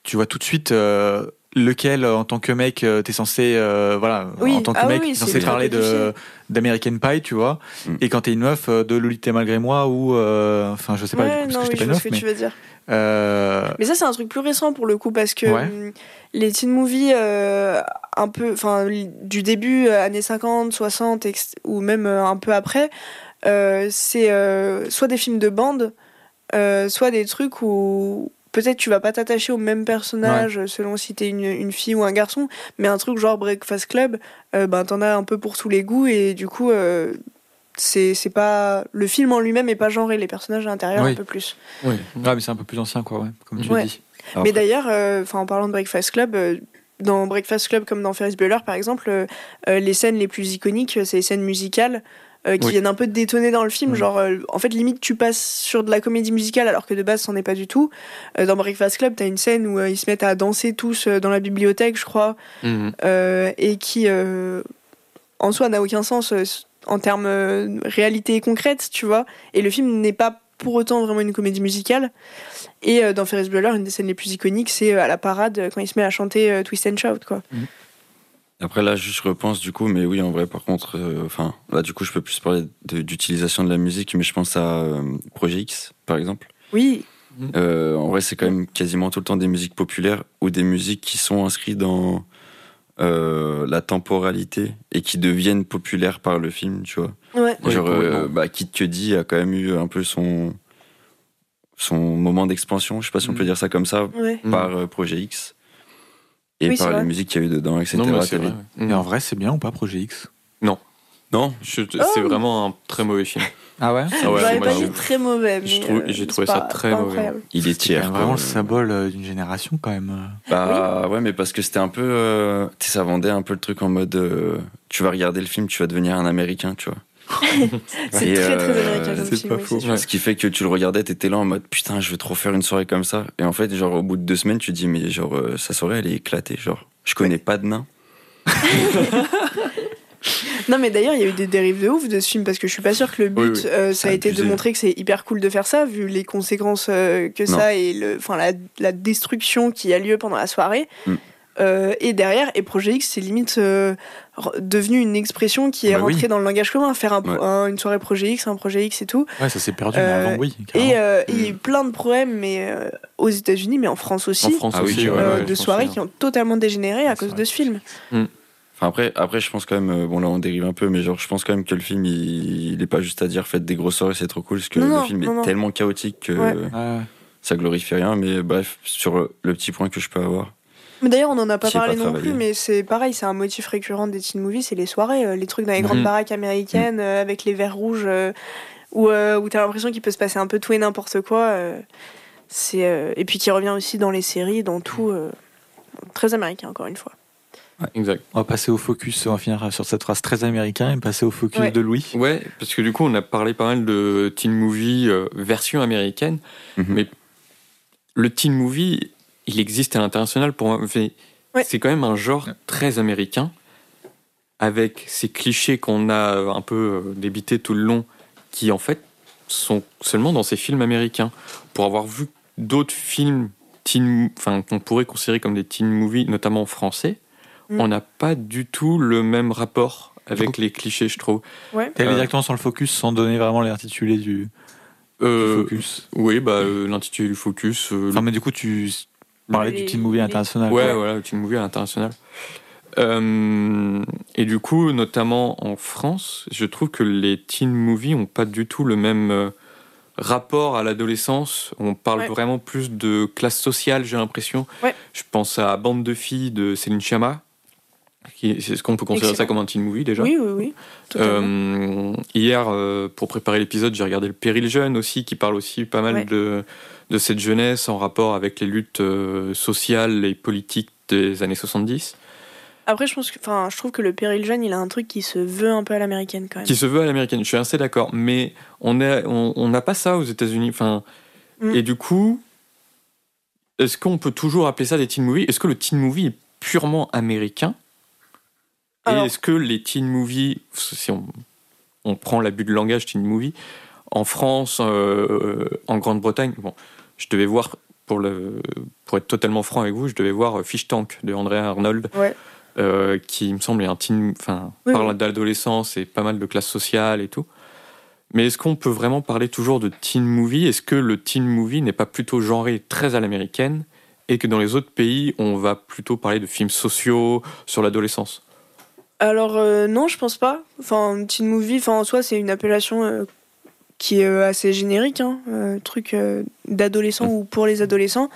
tu vois tout de suite euh, lequel, euh, en tant que mec, euh, t'es censé, euh, voilà, Oui. en tant que Ah mec, oui, t'es censé parler de d'American Pie, tu vois. Mm. Et quand t'es une meuf, de Lolita malgré moi, ou, euh, enfin, je sais pas, du Ouais, coup, parce non, que oui, je pas une ce meuf, que mais. tu veux dire. euh, Mais ça, c'est un truc plus récent pour le coup, parce que Ouais. hum, les teen movies, euh, un peu, enfin, du début, années 50, 60, ex- ou même un peu après, euh, c'est euh, soit des films de bande, euh, soit des trucs où peut-être tu vas pas t'attacher au même personnage selon si t'es une, une fille ou un garçon, mais un truc genre Breakfast Club, euh, ben t'en as un peu pour tous les goûts et du coup. euh, c'est c'est pas le film en lui-même est pas genré les personnages à l'intérieur Oui. un peu plus Oui. Ouais, mais c'est un peu plus ancien, quoi, ouais, comme tu Ouais. dis. Alors, Mais d'ailleurs, euh, en parlant de Breakfast Club, euh, dans Breakfast Club comme dans Ferris Bueller par exemple, euh, les scènes les plus iconiques, c'est les scènes musicales euh, qui Oui. viennent un peu détonner dans le film. Mm. Genre, euh, en fait, limite tu passes sur de la comédie musicale alors que de base c'en est pas du tout. Euh, dans Breakfast Club, t'as une scène où ils se mettent à danser tous dans la bibliothèque, je crois, Mhm. euh, et qui en soi n'a aucun sens en termes réalité concrète, tu vois. Et le film n'est pas pour autant vraiment une comédie musicale. Et dans Ferris Bueller, une des scènes les plus iconiques, c'est à la parade quand il se met à chanter Twist and Shout, quoi. Après là, juste je repense du coup, mais oui, en vrai, par contre, euh, enfin, là, du coup, je peux plus parler d'utilisation de la musique, mais je pense à euh, Projet X, par exemple. Oui, Euh, en vrai, c'est quand même quasiment tout le temps des musiques populaires ou des musiques qui sont inscrites dans euh, la temporalité et qui deviennent populaires par le film, tu vois. ouais. Genre, euh, bah, Kid Cudi a quand même eu un peu son son moment d'expansion, je sais pas si on Mm. peut dire ça comme ça, ouais. Par euh, Projet X et Oui, c'est par les vrai. musiques qu'il y a eu dedans, etc. Non, mais c'est T'avais- vrai. ouais. Et en vrai, c'est bien ou pas, Projet X? Non, Je- C'est vraiment un très mauvais film. Ah ouais? Ah ouais, J'aurais pas j'ai- dit très mauvais, mais j'ai trouvé- euh, j'ai c'est trouvé ça pas- très pas mauvais. incroyable. il est C'est tiers. vraiment quoi. le symbole euh, d'une génération, quand même. Bah ouais, mais parce que c'était un peu. euh, tu sais, ça vendait un peu le truc en mode. euh, tu vas regarder le film, tu vas devenir un américain, tu vois. C'est très très euh, américain comme c'est film, pas oui, faux. sûr. Ce qui fait que tu le regardais, t'étais là en mode putain, je veux trop faire une soirée comme ça. Et en fait, genre, au bout de deux semaines, tu te dis, mais genre, euh, sa soirée, elle est éclatée. Genre, je connais pas de nain. Non, mais d'ailleurs, il y a eu des dérives de ouf de ce film parce que je suis pas sûre que le but, Oui, oui. euh, ça a été de montrer que c'est hyper cool de faire ça, vu les conséquences euh, que Non. ça et le, enfin la, la destruction qui a lieu pendant la soirée. Mm. Euh, et derrière, et Projet X, c'est limite euh, devenu une expression qui est Bah oui. rentrée dans le langage commun. Faire un, pro- Ouais. un- une soirée Projet X, un Projet X et tout. Ouais, ça s'est perdu, mais Euh, avant, oui. Et euh, il y a eu plein de problèmes, mais euh, aux États-Unis, mais en France aussi, En France Ah oui, aussi, euh, ouais, ouais, de soirées aussi, qui ont totalement dégénéré à cause de ce film. Enfin, après, après, je pense quand même, bon là on dérive un peu, mais genre je pense quand même que le film il, il est pas juste à dire faites des grosses soirées, c'est trop cool, parce que Non, le film non, est non. tellement chaotique que Ouais. Ça glorifie rien. Mais bref, sur le petit point que je peux avoir. Mais d'ailleurs, on n'en a pas parlé pas non plus, mais c'est pareil, c'est un motif récurrent des teen movies, c'est les soirées, euh, les trucs dans les grandes Mhm. baraques américaines euh, avec les verres rouges, euh, où, euh, où t'as l'impression qu'il peut se passer un peu tout et n'importe quoi. euh, c'est euh, et puis qui revient aussi dans les séries, dans tout, euh, très américain encore une fois. Exact. On va passer au focus, on va finir sur cette phrase très américain et passer au focus Ouais. de Louis. Ouais, parce que du coup, on a parlé pas mal de teen movie euh, version américaine. Mhm. Mais le teen movie, il existe à l'international pour Ouais. C'est quand même un genre très américain, avec ces clichés qu'on a euh, un peu euh, débités tout le long, qui en fait sont seulement dans ces films américains. Pour avoir vu d'autres films teen, enfin qu'on pourrait considérer comme des teen movies, notamment français, Mm. on n'a pas du tout le même rapport avec les clichés, je trouve. T'es allé Euh, directement sur le focus sans donner vraiment l'intitulé du, du Euh, focus. Oui, bah, euh, l'intitulé du focus. euh, Enfin, mais du coup, tu parlais Les- du teen movie international. ouais, quoi. voilà, le teen movie à l'international. Euh, et du coup, notamment en France, je trouve que les teen movies ont pas du tout le même euh, rapport à l'adolescence. On parle Ouais. vraiment plus de classe sociale, j'ai l'impression. Ouais. Je pense à Bande de filles de Céline Sciamma. Qui- C'est ce qu'on peut considérer ça comme un teen movie déjà. Oui, oui, oui. Euh, hier, euh, pour préparer l'épisode, j'ai regardé Le Péril Jeune aussi, qui parle aussi pas mal Ouais. de, de cette jeunesse en rapport avec les luttes euh, sociales et politiques des années 70, Après, je pense que, je trouve que le péril jeune, il a un truc qui se veut un peu à l'américaine quand même. qui se veut à l'américaine. Je suis assez d'accord, mais on est- on on n'a pas ça aux États-Unis. Mm. Et du coup, est-ce qu'on peut toujours appeler ça des teen movies? Est-ce que le teen movie est purement américain? Alors- Et est-ce que les teen movies, si on, on prend l'abus de langage teen movie, en France, euh, en Grande-Bretagne, bon, je devais voir, pour, le, pour être totalement franc avec vous, je devais voir Fish Tank de Andrea Arnold, Ouais. euh, qui me semble est un teen, enfin, Oui, parle oui. d'adolescence et pas mal de classe sociale et tout. Mais est-ce qu'on peut vraiment parler toujours de teen movie Est-ce que le teen movie n'est pas plutôt genré très à l'américaine et que dans les autres pays, on va plutôt parler de films sociaux sur l'adolescence? Alors euh, non, je pense pas. Enfin, teen movie, enfin en soi, c'est une appellation euh, qui est euh, assez générique, hein, truc d'adolescent ou pour les adolescents.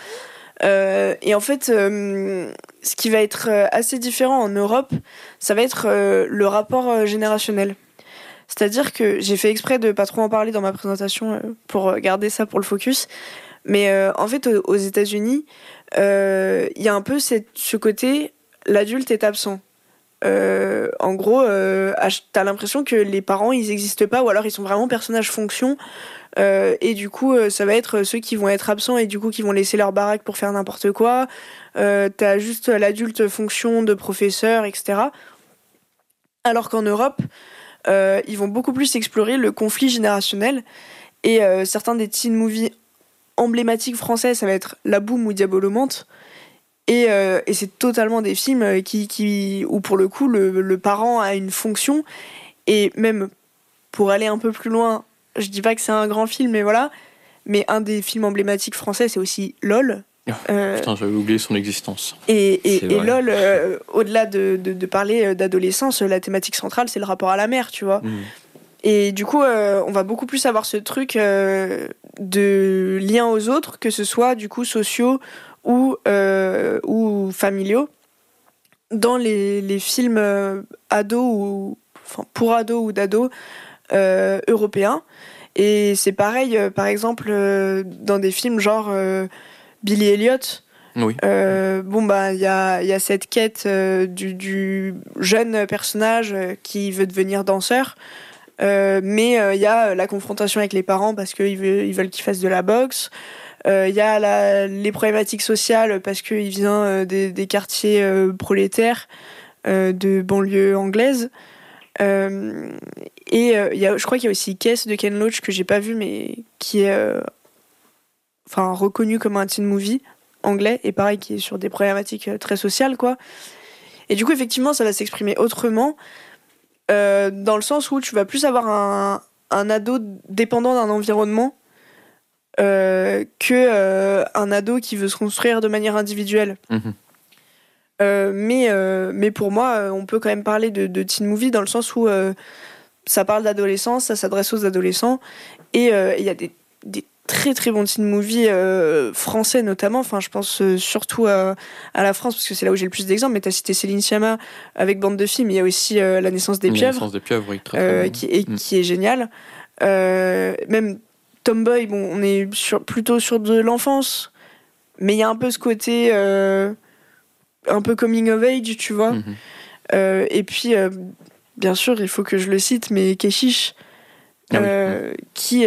Et en fait, ce qui va être assez différent en Europe, ça va être le rapport générationnel. C'est-à-dire que j'ai fait exprès de pas trop en parler dans ma présentation pour garder ça pour le focus. Mais en fait, aux États-Unis, il y a un peu ce côté l'adulte est absent. Euh, en gros, euh, t'as l'impression que les parents ils existent pas ou alors ils sont vraiment personnages fonction. Euh, et du coup, euh, ça va être ceux qui vont être absents et du coup qui vont laisser leur baraque pour faire n'importe quoi. T'as juste l'adulte fonction de professeur, etc. Alors qu'en Europe, ils vont beaucoup plus explorer le conflit générationnel et certains des teen movies emblématiques français, ça va être La Boum ou Diabolomante. Et, euh, et c'est totalement des films euh, qui, qui, où pour le coup le, le parent a une fonction et même pour aller un peu plus loin, je dis pas que c'est un grand film mais voilà, mais un des films emblématiques français c'est aussi LOL. Ah, Euh, Putain, j'avais oublié son existence. et. LOL, euh, au-delà de, de, de parler d'adolescence, la thématique centrale c'est le rapport à la mère, tu vois. Mm. Et du coup, euh, on va beaucoup plus avoir ce truc euh, de lien aux autres, que ce soit du coup sociaux ou, euh, ou familiaux, dans les, les films euh, ados ou enfin pour ados ou d'ados euh, européens. Et c'est pareil, par exemple, dans des films genre Billy Elliot. Oui. Euh, bon bah il y a, il y a cette quête euh, du, du jeune personnage qui veut devenir danseur. Euh, mais il y a la confrontation avec les parents parce qu'ils veulent, ils veulent qu'il fasse de la boxe. Euh, Il y a les problématiques sociales parce qu'il vient euh, des, quartiers euh, prolétaires euh, de banlieue anglaise. Euh, et euh, y a, je crois qu'il y a aussi Caisse de Ken Loach que j'ai pas vu mais qui est euh, reconnu comme un teen movie anglais et pareil qui est sur des problématiques euh, très sociales quoi. Et du coup effectivement ça va s'exprimer autrement euh, dans le sens où tu vas plus avoir un, un ado dépendant d'un environnement euh, que euh, un ado qui veut se construire de manière individuelle. Mhm. Euh, mais, euh, mais pour moi, on peut quand même parler de, de teen movie dans le sens où ça parle d'adolescence, ça s'adresse aux adolescents, et il y a des, des très très bons teen movies français notamment. Enfin, je pense surtout à, à la France parce que c'est là où j'ai le plus d'exemples. Mais t'as cité Céline Sciamma avec bande de films. Il y a aussi La naissance des La pieuvres naissance des pieuvres, oui, très, très qui, est, Mm. qui est génial. Euh, même Tomboy, bon, on est sur, plutôt sur de l'enfance, mais il y a un peu ce côté euh, un peu coming of age, tu vois. Mhm. Euh, et puis, euh, bien sûr, il faut que je le cite, mais Keshish, Ah oui. qui,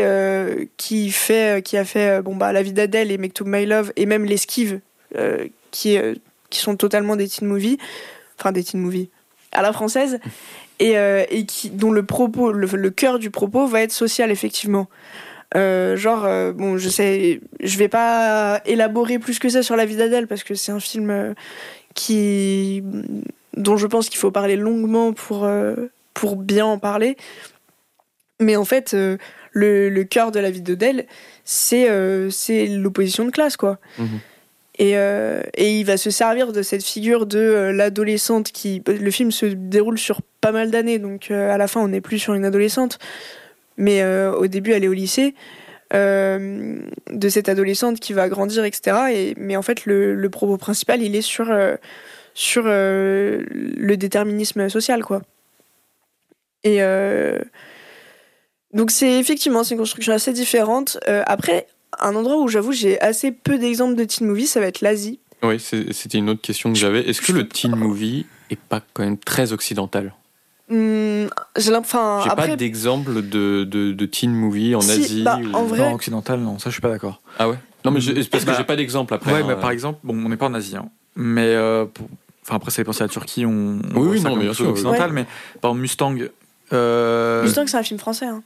qui, fait, qui a fait bon, bah, La vie d'Adèle et Make to My Love, et même L'Esquive, qui, qui sont totalement des teen movies, enfin des teen movies à la française, et, et qui, dont le propos, le, le cœur du propos va être social, effectivement. Euh, genre, euh, bon, je sais, je vais pas élaborer plus que ça sur la vie d'Adèle parce que c'est un film euh, qui, dont je pense qu'il faut parler longuement pour, pour bien en parler. Mais en fait, le, le cœur de la vie d'Adèle, c'est c'est l'opposition de classe, quoi. Mhm. Et, euh, et il va se servir de cette figure de euh, l'adolescente qui. Le film se déroule sur pas mal d'années, donc euh, à la fin, on n'est plus sur une adolescente. Mais euh, au début, elle est au lycée. euh, de cette adolescente qui va grandir, etc. Et, mais en fait, le, propos principal, il est sur, euh, sur le déterminisme social, quoi. Et donc, c'est effectivement, une construction assez différente. Après, un endroit où j'avoue, j'ai assez peu d'exemples de teen movie, ça va être l'Asie. Oui, c'était une autre question que j'avais. Est-ce que le teen movie est pas quand même très occidental? Hum, j'ai après, pas d'exemple de, de, de teen movie en Si, Asie. bah, ou- en vrai- Non, occidental, non, ça je suis pas d'accord. Ah ouais? Non, mais je- parce que Bah, j'ai pas d'exemple après. ouais, hein. mais par exemple, bon, on n'est pas en Asie, hein, mais euh, pour- enfin après ça dépend si la Turquie, on, on Oui, non, quelque sûr, occidental, mais par exemple Mustang. euh, Mustang, c'est un film français. hein.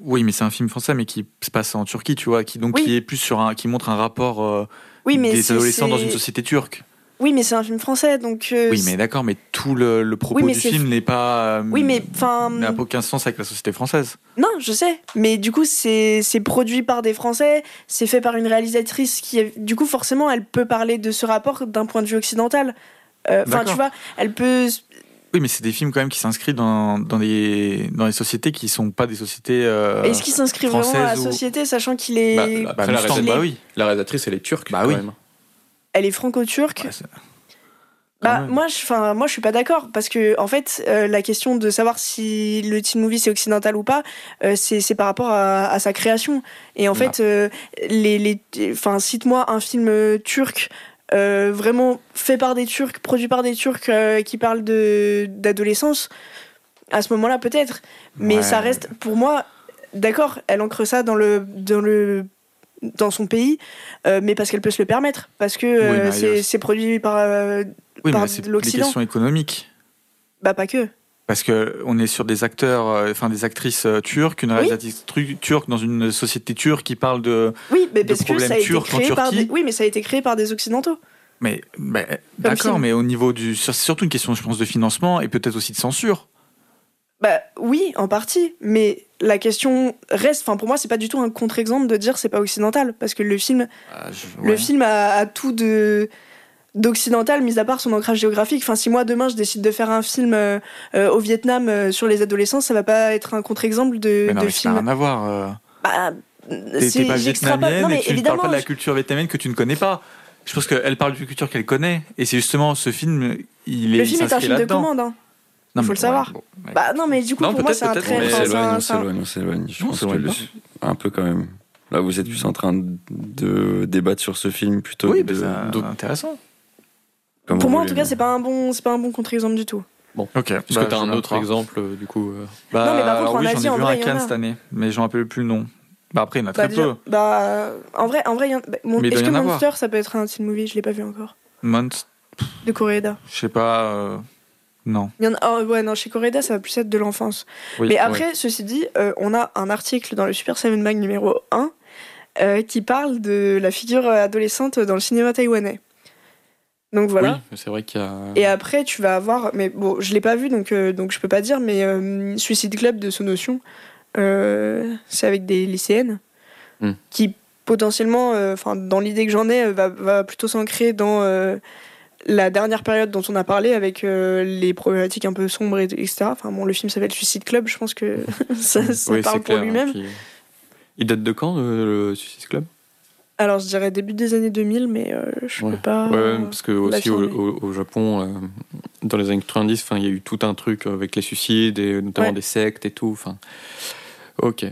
Oui, mais c'est un film français, mais qui se passe en Turquie, tu vois, qui donc Oui. qui est plus sur un, qui montre un rapport euh, Oui, mais des adolescents dans une société turque. Oui, mais c'est un film français, donc. euh, Oui, mais d'accord, mais tout le, le propos Oui, du film n'est pas. euh, Oui, mais enfin. n'a aucun sens avec la société française. Non, je sais. Mais du coup, c'est produit par des Français, c'est fait par une réalisatrice qui, est- du coup, forcément, elle peut parler de ce rapport d'un point de vue occidental. Euh, Enfin, D'accord. tu vois, elle peut. Oui, mais c'est des films quand même qui s'inscrivent dans, dans, des, dans des sociétés qui sont pas des sociétés. euh, Est-ce qu'il s'inscrit vraiment à la ou- société, sachant qu'il est. Bah, bah, bah, la réalisatrice- bah oui. La réalisatrice, elle est turque. Bah quand oui. même. Elle est franco-turque. Ouais, Bah, moi, je, enfin, moi, je suis pas d'accord parce que, en fait, euh, la question de savoir si le teen movie c'est occidental ou pas, euh, c'est par rapport à, à sa création. Et en Ah. fait, euh, les, les, enfin, cite-moi un film turc. vraiment fait par des Turcs, produit par des Turcs qui parlent de d'adolescence, à ce moment-là peut-être. Mais Ouais. ça reste, pour moi, d'accord, elle ancre ça dans le dans le dans son pays, euh, mais parce qu'elle peut se le permettre, parce que euh, c'est produit par euh, Oui, par l'Occident. questions économiques. Bah pas que. Parce que on est sur des acteurs, euh, enfin des actrices turques, une réalisatrice turque dans une société turque qui parle de. Oui, mais de parce que problèmes ça a été turcs en créé par Turquie. des... Oui, mais ça a été créé par des occidentaux. Mais, mais d'accord, mais au niveau du, c'est surtout une question, je pense, de financement et peut-être aussi de censure. Bah oui, en partie, mais la question reste. Enfin, pour moi, c'est pas du tout un contre-exemple de dire c'est pas occidental, parce que le film, le film a, a tout de d'occidental, mis à part son ancrage géographique. Enfin, si moi demain je décide de faire un film euh, euh, au Vietnam euh, sur les adolescents, ça va pas être un contre-exemple de, Mais non, de mais ça n'a film. rien à voir. Bah, T'es c'est- t'es pas j'extrapole. vietnamienne Non, mais et tu ne parles pas de la culture vietnamienne que tu ne connais pas. Je pense qu'elle parle d'une culture qu'elle connaît. Et c'est justement ce film, il est le film est un film de commande. hein. Non, faut le savoir. bon, ouais. Bah non, mais du coup Non, pour moi c'est un très. On s'éloigne, on s'éloigne, on s'éloigne. Je pense que le- un peu quand même. Là, vous êtes plus en train de débattre sur ce film plutôt Oui, que mais de. c'est intéressant. comme Pour moi, en tout cas, c'est pas un bon, c'est pas un bon contre-exemple du tout. Ok. Est-ce bah, que tu as je un autre exemple, euh, du coup euh, Bah, Non, mais par contre, alors en oui, Asie, j'en ai en vu vrai, un il y à en Cannes a. cette année, mais je me rappelle plus le nom. Bah après, il y en a Bah, très peu. bah, en vrai, en vrai, il en- bah, il est-ce que en. Monster, ça peut être un teen movie? Je l'ai pas vu encore. Month, De Koreeda. je sais pas. Euh, Non. Il y en a, oh, ouais, non, chez Koreeda, ça va plus être de l'enfance. oui, Mais après, ceci dit, euh, on a un article dans le Super 7 Mag numéro 1 euh, qui parle de la figure adolescente dans le cinéma taïwanais. Donc voilà. Oui, c'est vrai qu'il y a. Et après, tu vas avoir, mais bon, je l'ai pas vu, donc euh, donc je peux pas dire, mais euh, Suicide Club de Sonotion, euh, c'est avec des lycéennes Hmm. qui potentiellement, euh, enfin dans l'idée que j'en ai, euh, va, va plutôt s'ancrer dans euh, la dernière période dont on a parlé avec euh, les problématiques un peu sombres et, etc. Enfin bon, le film s'appelle Suicide Club, je pense que ça, ça Oui, parle pour clair, lui-même. hein, puis- Il date de quand euh, le Suicide Club? Alors je dirais début des années 2000, mais euh, je Ouais. peux pas. Ouais, parce que aussi au, l'affirmer. au- au Japon, euh, dans les années 90, enfin, il y a eu tout un truc avec les suicides et notamment Ouais. des sectes et tout. Enfin, ok.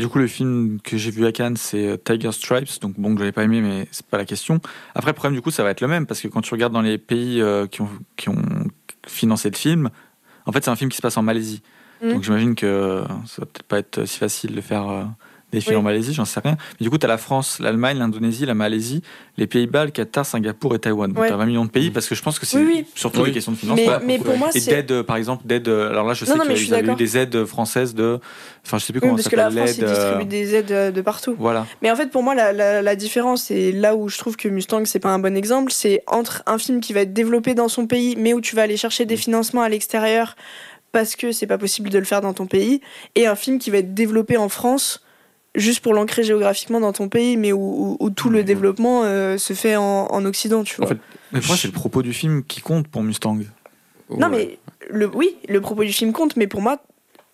Du coup, le film que j'ai vu à Cannes, c'est euh, Tiger Stripes, donc bon, que j'avais pas aimé, mais c'est pas la question. Après, le problème, du coup, ça va être le même, parce que quand tu regardes dans les pays euh, qui, ont, qui ont financé le film, en fait, c'est un film qui se passe en Malaisie. Mhm. Donc j'imagine que ça va peut-être pas être si facile de faire euh, des films Oui. en Malaisie, j'en sais rien. Mais du coup, tu as la France, l'Allemagne, l'Indonésie, la Malaisie, les Pays-Bas, le Qatar, Singapour et Taïwan. Donc Ouais. tu as 20 millions de pays, parce que je pense que c'est Oui, oui. surtout Oui. des questions de Mais, financement. mais pour moi, Et c'est. d'aide, par exemple, d'aide. Alors là, je sais mais qu'ils suis avaient eu des aides françaises de. Enfin, je sais plus Oui, comment parce ça que la s'appelle France, il l'aide. euh, distribue des aides euh, de partout. Voilà. Mais en fait, pour moi, la, la, la différence, et là où je trouve que Mustang, c'est pas un bon exemple, c'est entre un film qui va être développé dans son pays, mais où tu vas aller chercher des financements à l'extérieur parce que c'est pas possible de le faire dans ton pays, et un film qui va être développé en France juste pour l'ancrer géographiquement dans ton pays, mais où, où- où tout le développement euh, se fait en, en Occident, tu vois. En fait, Mais pour moi, c'est le propos du film qui compte pour Mustang. Non, ouais. mais le, oui, le propos du film compte, mais pour moi,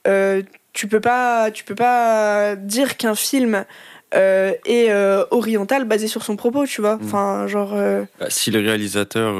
euh, tu peux pas, tu peux pas dire qu'un film euh, est euh, oriental basé sur son propos, tu vois. Mm. Enfin, genre. euh, Bah, si le réalisateur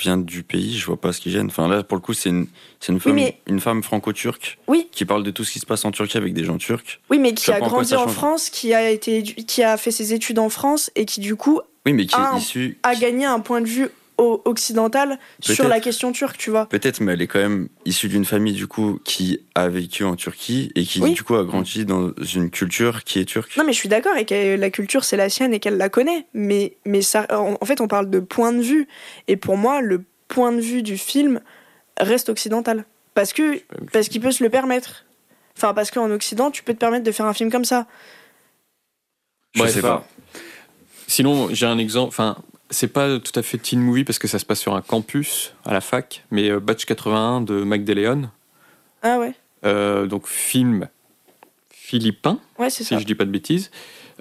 vient du pays, je vois pas ce qui gêne. Enfin là, pour le coup, c'est une, c'est une femme, mais- une femme franco-turque Oui. qui parle de tout ce qui se passe en Turquie avec des gens turcs. Oui, mais qui a en grandi en. France, qui a été, qui a fait ses études en France et qui du coup Oui, mais qui est issue. a gagné un point de vue o- occidental sur la question turque, tu vois. Peut-être, mais elle est quand même issue d'une famille du coup qui a vécu en Turquie et qui Oui. du coup a grandi dans une culture qui est turque. Non, mais je suis d'accord et que la culture c'est la sienne et qu'elle la connaît. Mais, mais ça, en en fait, on parle de point de vue. Et pour moi, le point de vue du film reste occidental. Parce que parce qu'il peut se le permettre. Enfin, parce qu'en Occident, tu peux te permettre de faire un film comme ça. Je Bref, sais pas. Sinon, j'ai un exemple. Enfin, c'est pas tout à fait teen movie parce que ça se passe sur un campus à la fac, mais euh, Batch 81 de Mac DeLeon, Ah ouais, euh, donc film philippin, ouais, si ça. je dis pas de bêtises,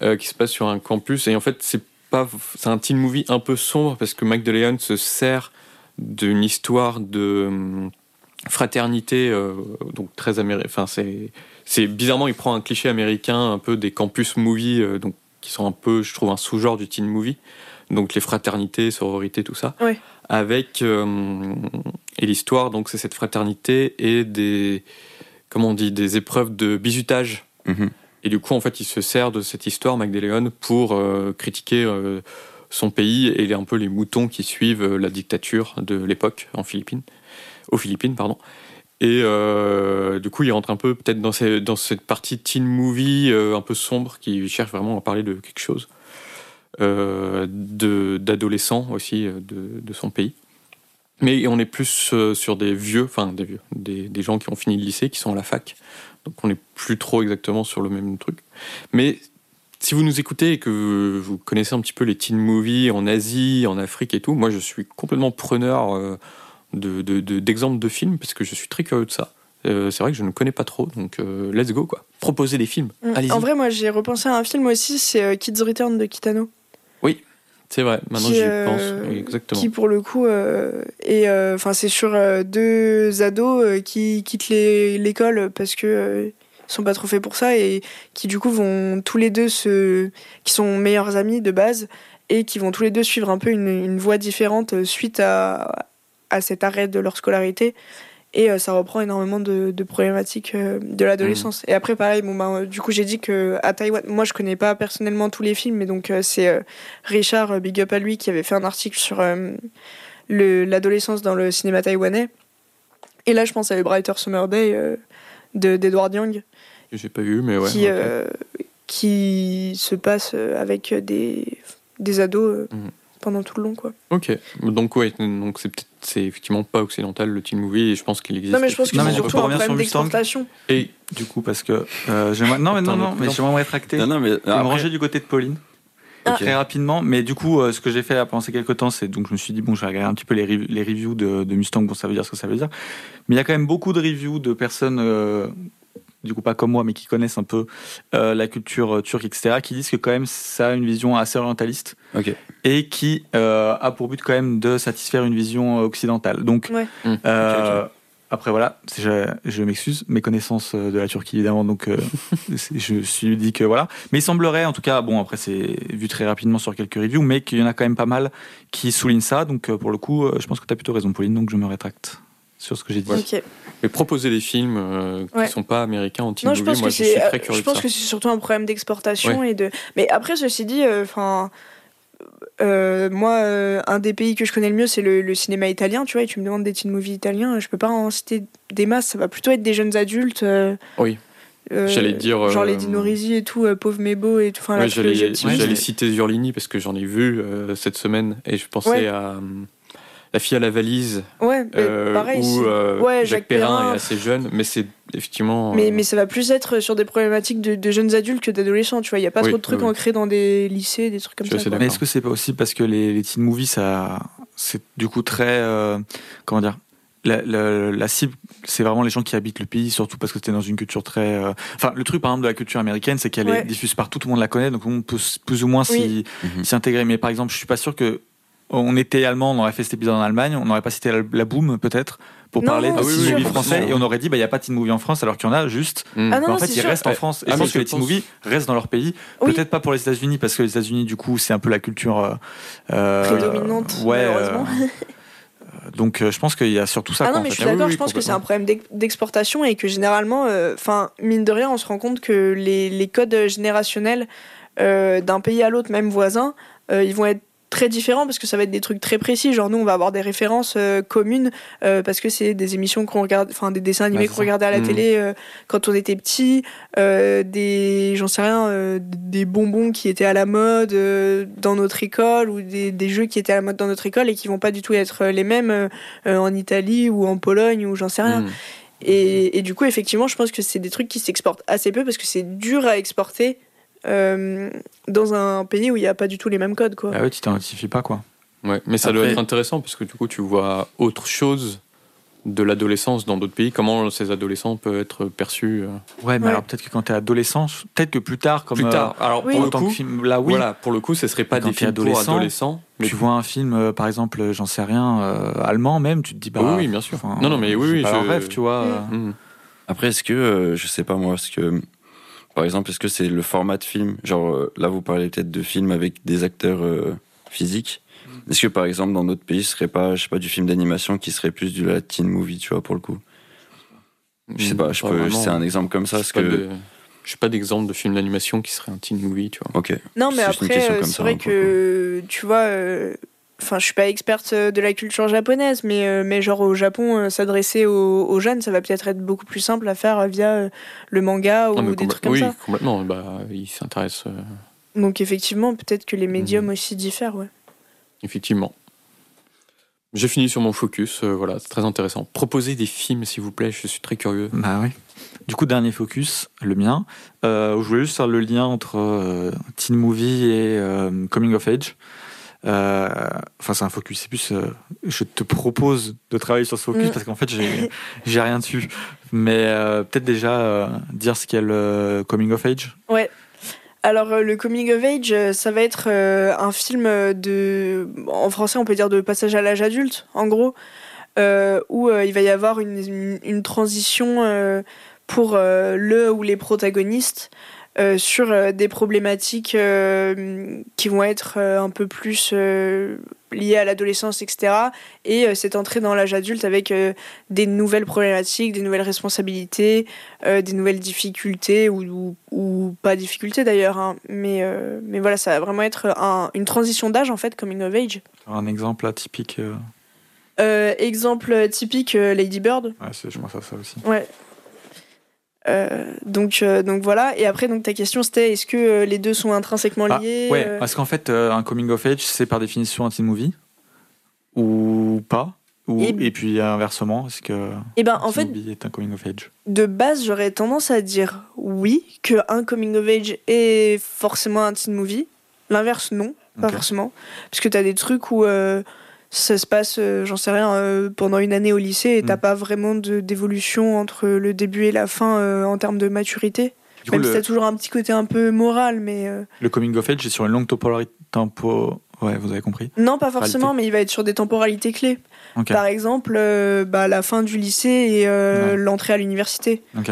euh, qui se passe sur un campus. Et en fait, c'est pas, c'est un teen movie un peu sombre parce que Mac DeLeon se sert d'une histoire de hum, fraternité, donc très américain. Enfin, c'est, c'est bizarrement, il prend un cliché américain, un peu des campus movies, donc qui sont un peu, je trouve, un sous-genre du teen movie. Donc les fraternités, sororités, tout ça. Ouais. Avec euh, et l'histoire, donc c'est cette fraternité et des comment on dit des épreuves de bizutage. Mhm. Et du coup, en fait, il se sert de cette histoire, Mac DeLeon, pour euh, critiquer euh, son pays et les- un peu les moutons qui suivent euh, la dictature de l'époque en Philippines, aux Philippines, pardon. Et euh, du coup, il rentre un peu peut-être dans, cette partie teen movie euh, un peu sombre qui cherche vraiment à parler de quelque chose d'adolescents aussi euh, de, de son pays. Mais on est plus euh, sur des vieux, enfin des vieux, des, des gens qui ont fini le lycée, qui sont à la fac. Donc on n'est plus trop exactement sur le même truc. Mais si vous nous écoutez et que vous connaissez un petit peu les teen movies en Asie, en Afrique et tout, moi je suis complètement preneur euh, de- de- de- d'exemples de, films parce que je suis très curieux de ça. Euh, c'est vrai que je ne connais pas trop, donc euh, let's go quoi. Proposez des films. Allez-y. Mm. En vrai, moi, j'ai repensé à un film aussi, c'est euh, Kids Return de Kitano. C'est vrai, maintenant j'y euh, pense. Exactement. Qui pour le coup euh, est, euh, enfin c'est sur euh, deux ados euh, qui quittent l'école parce que euh, sont pas trop faits pour ça et qui du coup vont tous les deux se, qui sont meilleurs amis de base et qui vont tous les deux suivre un peu une, une voie différente euh, suite à à cet arrêt de leur scolarité et euh, ça reprend énormément de, de problématiques euh, de l'adolescence. Et après, pareil, bon, ben, euh, du coup, j'ai dit que à Taïwan, moi, je connais pas personnellement tous les films, mais donc c'est Richard, big up à lui, qui avait fait un article sur le- l'adolescence dans le cinéma taïwanais. Et là, je pense à The Brighter Summer Day euh, de d'Edward Young, J'ai pas vu, mais ouais. qui, euh, se passe avec des, des ados euh, Mhm. Pendant tout le long, quoi. Ok, donc ouais, donc c'est peut-être c'est effectivement pas occidental le teen movie et je pense qu'il existe. Non, mais je pense que c'est surtout un revenir sur problème d'exportation. Et Du coup, parce que euh, j'aimerais. Non, mais non, non, mais j'aimerais me rétracter. Non, non, mais Je vais me après- ranger du côté de Pauline. Ah. Très rapidement, mais du coup, euh, ce que j'ai fait pendant ces quelques temps, c'est donc je me suis dit bon, je vais regarder un petit peu les, rev- les reviews de, de Mustang, bon, ça veut dire ce que ça veut dire. Mais il y a quand même beaucoup de reviews de personnes, euh, du coup pas comme moi, mais qui connaissent un peu euh, la culture euh, turque, etc., qui disent que quand même ça a une vision assez orientaliste et qui euh, a pour but quand même de satisfaire une vision occidentale. Donc, Ouais. Mmh. euh, après voilà, je, je m'excuse, mes connaissances de la Turquie évidemment, donc euh, je me suis dit que voilà. Mais il semblerait, en tout cas, bon après c'est vu très rapidement sur quelques reviews, mais qu'il y en a quand même pas mal qui soulignent ça. Donc pour le coup, je pense que tu as plutôt raison, Pauline, donc je me rétracte sur ce que j'ai dit. Ok. mais proposer des films euh, qui Ouais. sont pas américains en teen Non, je pense moi que je suis très euh, curieux je de pense ça. que c'est surtout un problème d'exportation et de. Mais après, ceci dit, enfin. moi, euh, un des pays que je connais le mieux, c'est le, le cinéma italien, tu vois, et tu me demandes des teen movies italiens, je peux pas en citer des masses, ça va plutôt être des jeunes adultes. euh, Oui. euh, J'allais dire, Genre euh, les Dino Risi et tout, euh, Pauvre Mébo et tout. Enfin, la Ouais, j'allais Ouais, mais- citer Zurlini parce que j'en ai vu euh, cette semaine et je pensais Ouais. à euh, La fille à la valise Ouais, euh, pareil. où c'est- euh, ouais, Jacques Jacques Perrin Perrin. est assez jeune, mais c'est effectivement. Mais, euh, mais ça va plus être sur des problématiques de, de jeunes adultes que d'adolescents, tu vois. Il n'y a pas Oui, trop de trucs oui, oui. ancrés dans des lycées, des trucs comme Je ça. Mais est-ce que c'est pas aussi parce que les, les teen movies, ça, c'est du coup très, euh, comment dire, la, la- la cible, c'est vraiment les gens qui habitent le pays, surtout parce que c'était dans une culture très. euh, Enfin, le truc par exemple de la culture américaine, c'est qu'elle Ouais. est diffuse partout, tout le monde la connaît, donc on peut plus ou moins s'y. Mhm. s'y intégrer. Mais par exemple, je suis pas sûr que on était allemand, on aurait fait cet épisode en Allemagne, on n'aurait pas cité la, la Boom peut-être pour Non, parler non, de Ah oui, teen oui, movie français, et on aurait dit bah il y a pas de teen movie en France alors qu'il y en a juste. hmm. Ah non, Mais en fait, ils sûr. restent en. France. Et Ah, je mais pense que les teen movies restent dans leur pays. Oui. Peut-être pas pour les États-Unis, parce que les États-Unis, du coup, c'est un peu la culture. euh, euh, Prédominante, ouais, malheureusement. euh, donc, euh, je pense qu'il y a surtout ça. Ah non, mais fait. je suis Ah oui, d'accord, oui, je pense que c'est un problème d'ex- d'exportation et que généralement, enfin, mine de rien, on se rend compte que les, les codes générationnels euh, d'un pays à l'autre, même voisin, euh, ils vont être très différents parce que ça va être des trucs très précis. Genre, nous, on va avoir des références euh, communes euh, parce que c'est des émissions qu'on regarde, enfin, des dessins animés qu'on regardait à la Mhm. télé euh, quand on était petit, des, j'en sais rien, des bonbons qui étaient à la mode dans notre école ou des, des jeux qui étaient à la mode dans notre école et qui vont pas du tout être les mêmes en Italie ou en Pologne ou j'en sais rien. Hmm. Et, et du coup, effectivement, je pense que c'est des trucs qui s'exportent assez peu parce que c'est dur à exporter dans un pays où il n'y a pas du tout les mêmes codes. Quoi. Ah ouais, tu t'identifies pas, quoi. Ouais, mais ça doit être intéressant parce que du coup, tu vois autre chose de l'adolescence dans d'autres pays. Comment ces adolescents peuvent être perçus euh, Ouais, mais Ouais. alors peut-être que quand t'es adolescent, peut-être que plus tard, comme. plus euh, tard. Alors oui. pour en le tant coup, que film, là, oui. voilà, pour le coup, ce serait pas des films pour adolescent, adolescents. Mais Tu vois un film, euh, par exemple, euh, j'en sais rien, euh, allemand même, tu te dis, bah. Oui, oui, bien sûr. Non, non, mais oui, c'est oui, je- rêve, tu vois. Mm. euh. Hmm. Après, est-ce que, euh, je sais pas moi, est-ce que, par exemple, est-ce que c'est le format de film? Genre, euh, là, vous parlez peut-être de films avec des acteurs euh, physiques. Est-ce que, par exemple, dans d'autres pays, ce serait pas, je sais pas, du film d'animation qui serait plus du latin movie, tu vois, pour le coup? Je sais pas, je Pas peux, c'est un exemple comme ça, parce pas que. de- j'ai pas d'exemple de film d'animation qui serait un teen movie, tu vois. Ok. Non, mais après, euh, c'est vrai hein, que, tu vois, euh, enfin, je suis pas experte euh, de la culture japonaise, mais, euh, mais genre au Japon, euh, s'adresser aux, aux jeunes, ça va peut-être être beaucoup plus simple à faire via le manga ou Non, mais des trucs comme oui, ça. complètement. Bah, ils s'intéressent euh, Donc effectivement, peut-être que les Mhm. médiums aussi diffèrent, ouais. effectivement. J'ai fini sur mon focus, euh, voilà, c'est très intéressant. Proposez des films, s'il vous plaît, je suis très curieux. Bah oui. Du coup, dernier focus, le mien. Euh, je voulais juste faire le lien entre euh, teen movie et euh, coming of age. Euh, Enfin, c'est un focus. C'est plus, euh, je te propose de travailler sur ce focus Mm. parce qu'en fait, j'ai rien dessus. Mais euh, peut-être déjà dire ce qu'est le coming of age. Alors euh, le coming of age, ça va être un film de, en français on peut dire de passage à l'âge adulte, en gros, euh, où il va y avoir une, une, une transition euh, pour euh, le ou les protagonistes euh, sur euh, des problématiques euh, qui vont être un peu plus liées à l'adolescence, etc. Et cette entrée dans l'âge adulte avec des nouvelles problématiques, des nouvelles responsabilités, des nouvelles difficultés ou, ou, ou pas difficultés d'ailleurs. hein. Mais, mais voilà, ça va vraiment être un- une transition d'âge en fait, coming of age. Un exemple là, typique. euh, Euh, exemple typique, euh, Lady Bird. ouais, c'est- je pense à ça aussi. Ouais. Euh, donc, euh, donc voilà. Et après, donc ta question c'était est-ce que euh, les deux sont intrinsèquement Ah, liés ouais, euh, parce qu'en fait, un coming of age, c'est par définition un teen movie ou pas ou, Et- et, puis inversement, est-ce que Eh ben, un en fait, movie est un coming of age? de base, j'aurais tendance à dire oui, que un coming of age est forcément un teen movie. L'inverse, non, pas forcément. Parce que t'as des trucs où ça se passe, euh, j'en sais rien, euh, pendant une année au lycée et t'as Mm. pas vraiment de- d'évolution entre le début et la fin euh, en termes de maturité. Du coup, Même si le, t'as toujours un petit côté un peu moral, mais. le coming of age est sur une longue temporalité. Tempo... Ouais, vous avez compris. Non, pas forcément, mais il va être sur des temporalités clés. Par exemple, bah, la fin du lycée et Ouais. l'entrée à l'université. Ok.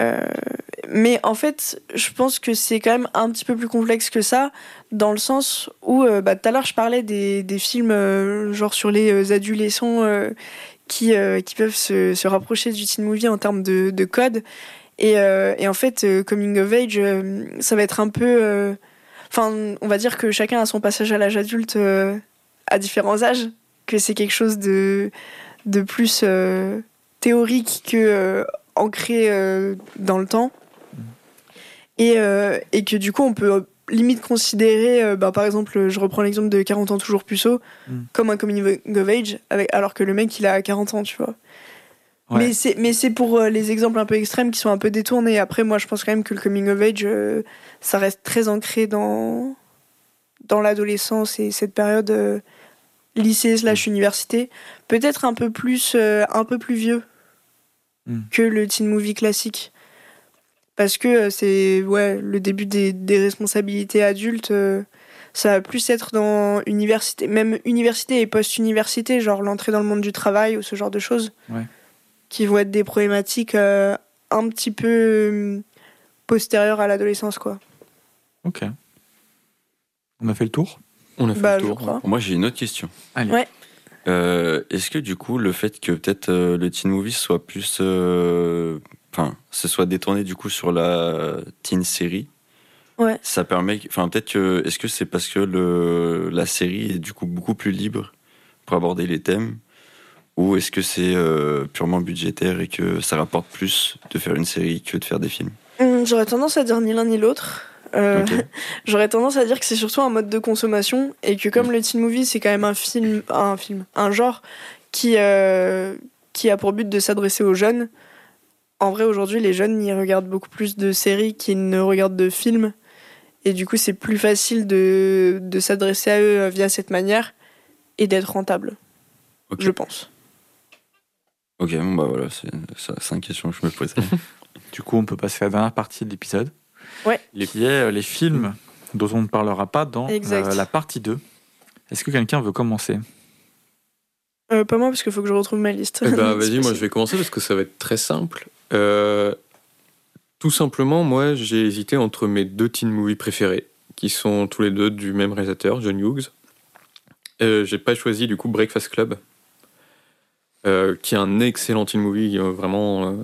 Euh, mais en fait, je pense que c'est quand même un petit peu plus complexe que ça, dans le sens où, euh, bah, tout à l'heure, je parlais des, films euh, genre sur les adolescents qui, qui peuvent se, se rapprocher du teen movie en termes de, de code. Et, et en fait, Coming of Age, ça va être un peu. Enfin, on va dire que chacun a son passage à l'âge adulte à différents âges, que c'est quelque chose de, de plus théorique que ancré euh, dans le temps. Et, euh, et que du coup, on peut euh, limite considérer, bah, par exemple, je reprends l'exemple de 40 ans toujours puceau, Mm. comme un coming of age, avec, alors que le mec, il a 40 ans, tu vois. Ouais. Mais c'est pour les exemples un peu extrêmes qui sont un peu détournés. Après, moi, je pense quand même que le coming of age, euh, ça reste très ancré dans dans l'adolescence et cette période euh, lycée slash université. Peut-être un peu plus euh, un peu plus vieux Mm. que le teen movie classique. Parce que euh, c'est ouais le début des, des responsabilités adultes. euh, ça va plus être dans université, même université et post-université, genre l'entrée dans le monde du travail ou ce genre de choses. Ouais. Qui vont être des problématiques euh, un petit peu euh, postérieures à l'adolescence, quoi. Ok. On a fait le tour? On a fait Bah, le je tour. crois. Moi, j'ai une autre question. Allez. Ouais. Euh, Est-ce que du coup, le fait que peut-être euh, le teen movie soit plus, euh, enfin, ce soit détourné du coup sur la teen série, Ouais. ça permet, enfin, peut-être que, est-ce que c'est parce que le la série est du coup beaucoup plus libre pour aborder les thèmes, ou est-ce que c'est purement budgétaire et que ça rapporte plus de faire une série que de faire des films? Hum, J'aurais tendance à dire ni l'un ni l'autre. Euh. J'aurais tendance à dire que c'est surtout un mode de consommation et que comme le teen movie c'est quand même un film, un film, un genre qui euh, qui a pour but de s'adresser aux jeunes. En vrai aujourd'hui les jeunes ils regardent beaucoup plus de séries qu'ils ne regardent de films et du coup c'est plus facile de de s'adresser à eux via cette manière et d'être rentable. Je pense. Ok, bon bah voilà, c'est une question que je me posais. Du coup, on peut passer à la dernière partie de l'épisode. Ouais. Qui est euh, les films dont on ne parlera pas dans euh, la partie 2. Est-ce que quelqu'un veut commencer? Euh, pas moi parce qu'il faut que je retrouve ma liste. Eh ben, vas-y, moi je vais commencer parce que ça va être très simple. Euh, tout simplement, moi j'ai hésité entre mes deux teen movies préférés, qui sont tous les deux du même réalisateur, John Hughes. Euh, j'ai pas choisi du coup Breakfast Club, euh, qui est un excellent teen movie, euh, vraiment, euh,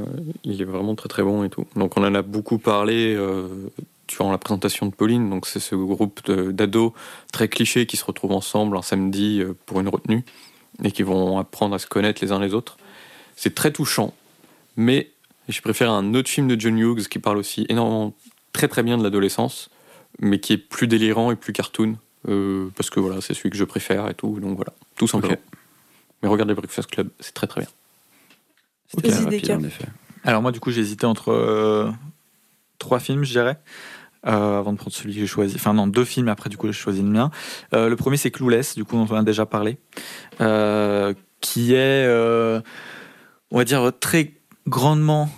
il est vraiment très très bon et tout. Donc on en a beaucoup parlé durant la présentation de Pauline. Donc c'est ce groupe d'ados très clichés qui se retrouvent ensemble un samedi pour une retenue et qui vont apprendre à se connaître les uns les autres. C'est très touchant, mais je préfère un autre film de John Hughes qui parle aussi énormément, très très bien de l'adolescence, mais qui est plus délirant et plus cartoon, parce que voilà, c'est celui que je préfère et tout, donc voilà, tout simplement. Ok. Mais regardez Breakfast Club, c'est très très bien. C'était Vas-y, rapide en effet. Alors moi, du coup, j'ai hésité entre euh, trois films, je dirais, euh, avant de prendre celui que j'ai choisi. Enfin non, deux films, après, du coup, j'ai choisi le mien. Euh, le premier, c'est Clueless, du coup, dont on a déjà parlé, euh, qui est, euh, on va dire, très grandement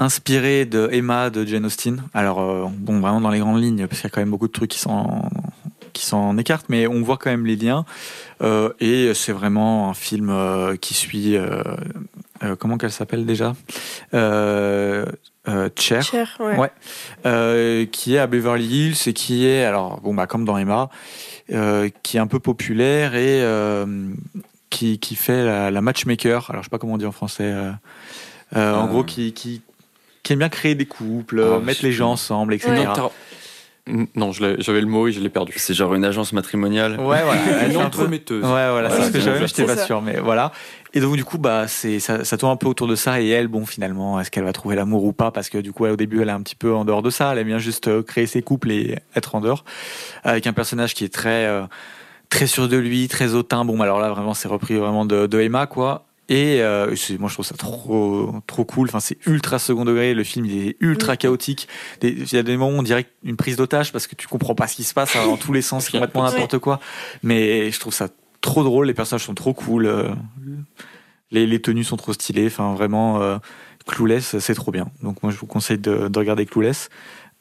inspiré de Emma de Jane Austen. Alors, euh, bon, vraiment dans les grandes lignes, parce qu'il y a quand même beaucoup de trucs qui s'en qui s'en écartent, mais on voit quand même les liens. Euh, et c'est vraiment un film euh, qui suit... euh, euh, comment qu'elle s'appelle déjà? Euh, euh, Cher, Cher, ouais. Ouais. euh, qui est à Beverly Hills et qui est, alors, bon, bah, comme dans Emma, euh, qui est un peu populaire et euh, qui, qui fait la, la matchmaker. Alors, je sais pas comment on dit en français. euh, euh, En gros, qui, qui, qui aime bien créer des couples, Ah, mettre les gens ensemble, etc. Ouais. Non, je l'ai- j'avais le mot et je l'ai perdu. C'est genre une agence matrimoniale. Ouais, voilà. Une entremetteuse. Ouais, voilà, c'est ce que j'avais, j'étais pas sûr, mais voilà. Et donc, du coup, bah, c'est, ça, ça tourne un peu autour de ça. Et elle, bon, finalement, est-ce qu'elle va trouver l'amour ou pas? Parce que, du coup, elle, au début, elle est un petit peu en dehors de ça. Elle aime bien juste euh, créer ses couples et être en dehors. Avec un personnage qui est très, euh, très sûr de lui, très hautain. Bon, bah, alors là, vraiment, c'est repris vraiment de, de Emma, quoi. Et euh, moi, je trouve ça trop, trop cool. Enfin, c'est ultra second degré. Le film, il est ultra chaotique. Des- Il y a des moments où on dirait une prise d'otage parce que tu comprends pas ce qui se passe hein, dans tous les sens, complètement n'importe quoi. Mais je trouve ça trop drôle. Les personnages sont trop cool. euh, Les, les tenues sont trop stylées. Enfin, vraiment, euh, Clueless, c'est trop bien. Donc, moi, je vous conseille de, de regarder Clueless.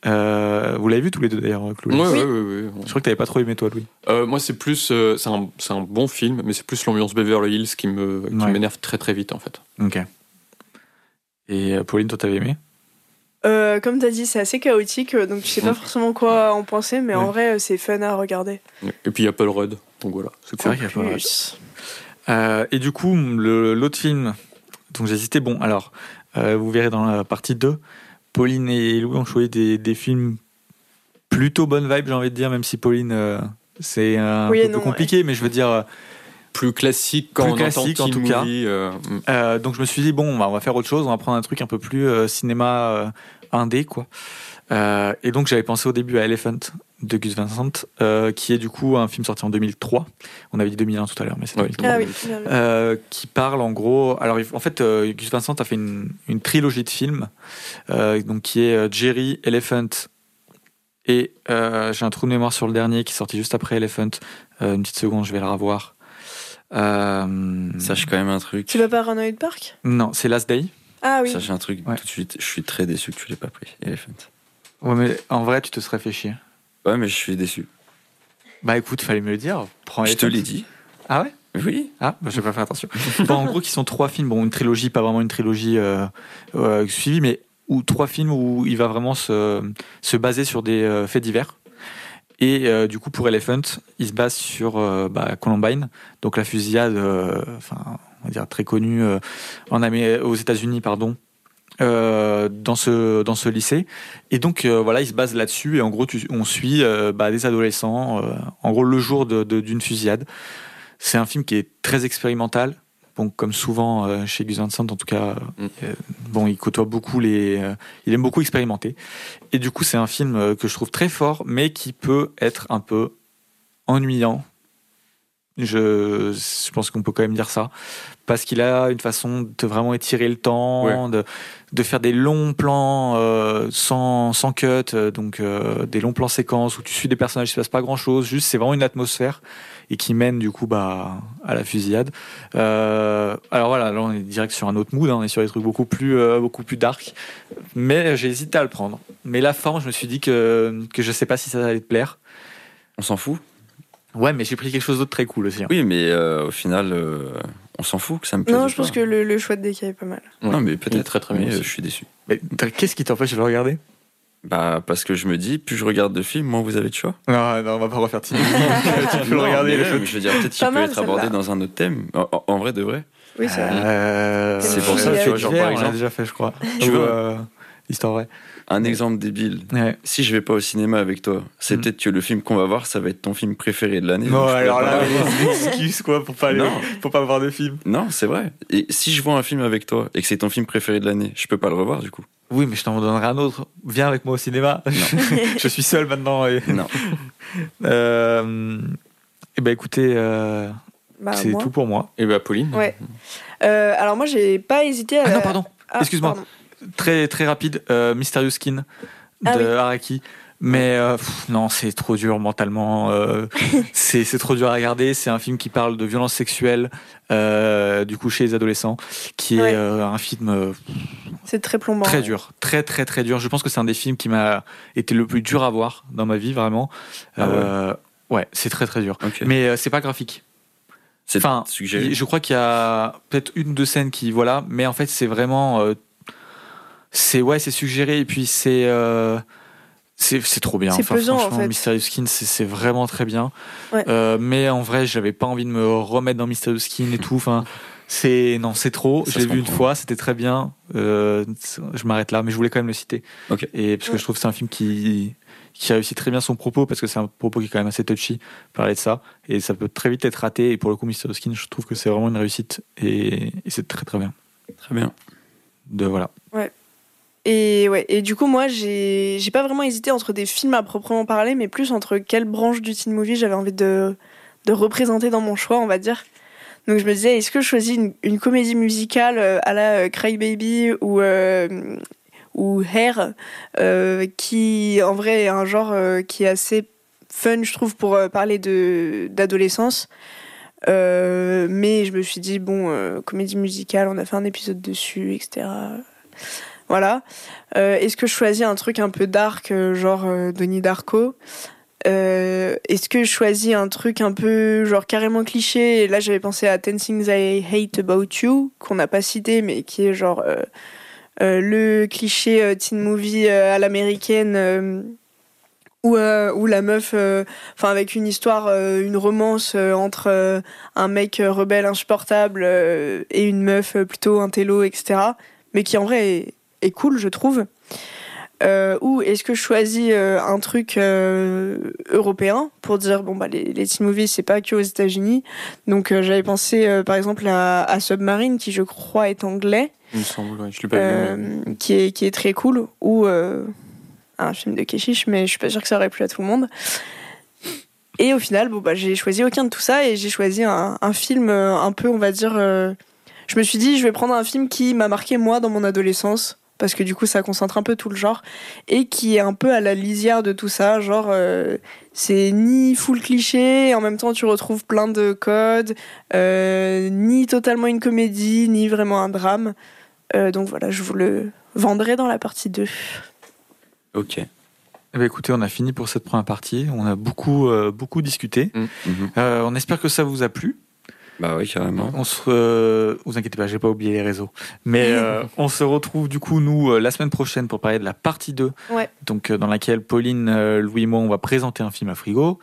Euh, vous l'avez vu tous les deux d'ailleurs, Ouais, Clueless ouais, ouais, ouais. Je crois que t'avais pas trop aimé toi, Louis. Euh, moi, c'est plus, euh, c'est un, c'est un bon film, mais c'est plus l'ambiance Beverly Hills qui me, qui Ouais. m'énerve très très vite en fait. Ok. Et euh, Pauline, toi, t'avais aimé? Euh, comme t'as dit, c'est assez chaotique, euh, donc tu sais pas Mm. forcément quoi en penser, mais en vrai, euh, c'est fun à regarder. Et puis il y a Paul Rudd, donc voilà, c'est cool. vrai qu'il y a. Plus. Euh, et du coup, le- l'autre film dont j'ai hésité, bon, alors, euh, vous verrez dans la partie 2, Pauline et Louis ont choisi des, des films plutôt bonne vibe, j'ai envie de dire, même si Pauline, euh, c'est un Oui peu compliqué, mais je veux dire, euh, Plus classique quand Plus on classique, entend en tout cas. movie, euh, mm. euh, donc je me suis dit, bon, bah, on va faire autre chose, on va prendre un truc un peu plus euh, cinéma euh, indé, quoi. Euh, et donc j'avais pensé au début à Elephant de Gus Van Sant, euh, qui est du coup un film sorti en 2003. On avait dit 2001 tout à l'heure, mais c'est Ouais. 2003. Ah oui. Euh, qui parle en gros. Alors en fait, euh, Gus Van Sant a fait une, une trilogie de films, euh, donc qui est euh, Jerry, Elephant et euh, j'ai un trou de mémoire sur le dernier qui est sorti juste après Elephant. Euh, une petite seconde, je vais le revoir. Euh, Sache quand même un truc. Tu vas pas à Paranoid Park? Non, c'est Last Day. Ah oui. Sache un truc Ouais. tout de suite. Je suis très déçu que tu l'aies pas pris, Elephant. Ouais, mais en vrai, tu te serais fait chier. Ouais, mais je suis déçu. Bah écoute, fallait me le dire. Prends Je te l'ai dit. Ah ouais? Oui. Ah, bah, je vais pas faire attention. Bon, en gros, qui sont trois films. Bon, une trilogie, pas vraiment une trilogie euh, euh, suivie, mais ou trois films où il va vraiment se, se baser sur des euh, faits divers. Et euh, du coup, pour Elephant, il se base sur euh, bah, Columbine, donc la fusillade, enfin, on va dire très connue en Amé- aux États-Unis, pardon. Euh, dans ce dans ce lycée et donc euh, voilà il se base là-dessus et en gros tu- on suit euh, bah, des adolescents euh, en gros le jour de- de- d'une fusillade c'est un film qui est très expérimental. Bon, comme souvent chez Gus Van Sant, en tout cas, Mm. bon, il côtoie beaucoup les, il aime beaucoup expérimenter. Et du coup, c'est un film que je trouve très fort, mais qui peut être un peu ennuyant. Je, je pense qu'on peut quand même dire ça, parce qu'il a une façon de vraiment étirer le temps, Ouais. de, de faire des longs plans euh, sans, sans cut, euh, donc euh, des longs plans séquences où tu suis des personnages, il se passe pas grand chose, juste c'est vraiment une atmosphère et qui mène du coup bah, à la fusillade. Euh, alors voilà, là on est direct sur un autre mood, hein, on est sur des trucs beaucoup plus, beaucoup plus dark, mais j'ai hésité à le prendre. Mais la forme, je me suis dit que, que je sais pas si ça allait te plaire. On s'en fout? Ouais, mais j'ai pris quelque chose d'autre très cool aussi. hein. Oui, mais au final, on s'en fout que ça me plaise. Non, je pense pas. que le, le choix de Deka est pas mal. Non, mais peut-être. très très bien. Mais euh, je suis déçu. Qu'est-ce qui t'empêche de le regarder? Bah, parce que je me dis, plus je regarde de films, moins vous avez de choix. Non, non, on va pas refaire donc, tu peux le regarder. mais le ouais, film. mais je veux dire, peut-être qu'il peut mal, être abordé dans un autre thème. En, vrai, de vrai. Oui, c'est vrai. Euh, C'est pour ça, tu vois, genre, par on l'a exemple- déjà fait, je crois. Tu vois euh, Histoire vraie. Un exemple débile. Ouais. Si je vais pas au cinéma avec toi, c'est Mm. peut-être que le film qu'on va voir, ça va être ton film préféré de l'année. Non, alors là, excuses quoi pour pas aller, Non. pour pas voir de film. Non, c'est vrai. Et si je vois un film avec toi et que c'est ton film préféré de l'année, je peux pas le revoir du coup. Oui, mais je t'en donnerai un autre. Viens avec moi au cinéma. je suis seul maintenant. Et... Non. Euh, eh ben écoutez, euh, Bah, c'est tout pour moi. Et bah Pauline. Ouais. Euh, alors moi, j'ai pas hésité à. Ah non, pardon. Ah, excuse-moi. Très très rapide. Euh, Mysterious Skin de Ah oui. Araki. Mais euh, pff, non, c'est trop dur mentalement. euh, c'est c'est trop dur à regarder. C'est un film qui parle de violence sexuelle, euh, du coup chez les adolescents, qui est Ouais. euh, un film euh, C'est très plombant. très ouais. dur, très très très dur. Je pense que c'est un des films qui m'a été le plus dur à voir dans ma vie, vraiment. Ah ouais ouais, c'est très très dur. Mais euh, c'est pas graphique. c'est Enfin, suggéré. je crois qu'il y a peut-être une ou deux scènes qui voilà, mais en fait c'est vraiment, euh, c'est ouais, c'est suggéré et puis c'est euh, c'est c'est trop bien. C'est pesant, en franchement, fait. Mysterious Skin, c'est c'est vraiment très bien. Ouais. Euh, mais en vrai, j'avais pas envie de me remettre dans Mysterious Skin et tout. Enfin, c'est non, c'est trop. Se vu une fois, c'était très bien. Euh, je m'arrête là, mais je voulais quand même le citer. Ok. Et parce que Ouais. je trouve que c'est un film qui qui réussit très bien son propos parce que c'est un propos qui est quand même assez touchy, parler de ça. Et ça peut très vite être raté. Et pour le coup, Mr. Skin, je trouve que c'est vraiment une réussite. Et, et c'est très très bien. Très bien. De voilà. Et ouais, et du coup, moi, j'ai j'ai pas vraiment hésité entre des films à proprement parler, mais plus entre quelle branche du teen movie j'avais envie de, de représenter dans mon choix, on va dire. Donc je me disais, est-ce que je choisis une, comédie musicale euh, à la euh, Cry Baby ou, euh, ou Hair, qui en vrai est un genre qui est assez fun, je trouve, pour parler de d'adolescence. Mais je me suis dit, bon, comédie musicale, on a fait un épisode dessus, etc. Voilà. Euh, Est-ce que je choisis un truc un peu dark, euh, genre euh, Donnie Darko? Est-ce que je choisis un truc un peu genre carrément cliché? Et là, j'avais pensé à Ten Things I Hate About You, qu'on n'a pas cité, mais qui est genre le cliché teen movie à l'américaine. où, où la meuf, enfin avec une histoire, une romance entre un mec rebelle insupportable et une meuf plutôt intello, etc. Mais qui en vrai est, est cool, je trouve. Euh, ou est-ce que je choisis euh, un truc euh, européen pour dire bon bah les, les teen movies c'est pas que aux États-Unis. Donc j'avais pensé par exemple à, à Submarine qui je crois est anglais, Il me semble, ouais, je l'ai pas vu. mais- qui est qui est très cool. Ou un film de Keshish, mais je suis pas sûre que ça aurait plu à tout le monde. Et au final, bon bah j'ai choisi aucun de tout ça et j'ai choisi un, un film un peu, on va dire. je me suis dit, je vais prendre un film qui m'a marqué moi dans mon adolescence parce que du coup ça concentre un peu tout le genre et qui est un peu à la lisière de tout ça genre euh, c'est ni full cliché et en même temps tu retrouves plein de codes euh, ni totalement une comédie ni vraiment un drame Euh, donc voilà je vous le vendrai dans la partie 2 Ok. Eh ben, écoutez, on a fini pour cette première partie. On a beaucoup, euh, beaucoup discuté. Mhm. Euh, on espère que ça vous a plu. Bah oui, carrément. On se, euh, vous inquiétez pas, j'ai pas oublié les réseaux. Mais euh, on se retrouve du coup nous euh, la semaine prochaine pour parler de la partie 2. Ouais. Donc euh, dans laquelle Pauline, euh, Louis et moi on va présenter un film à frigo.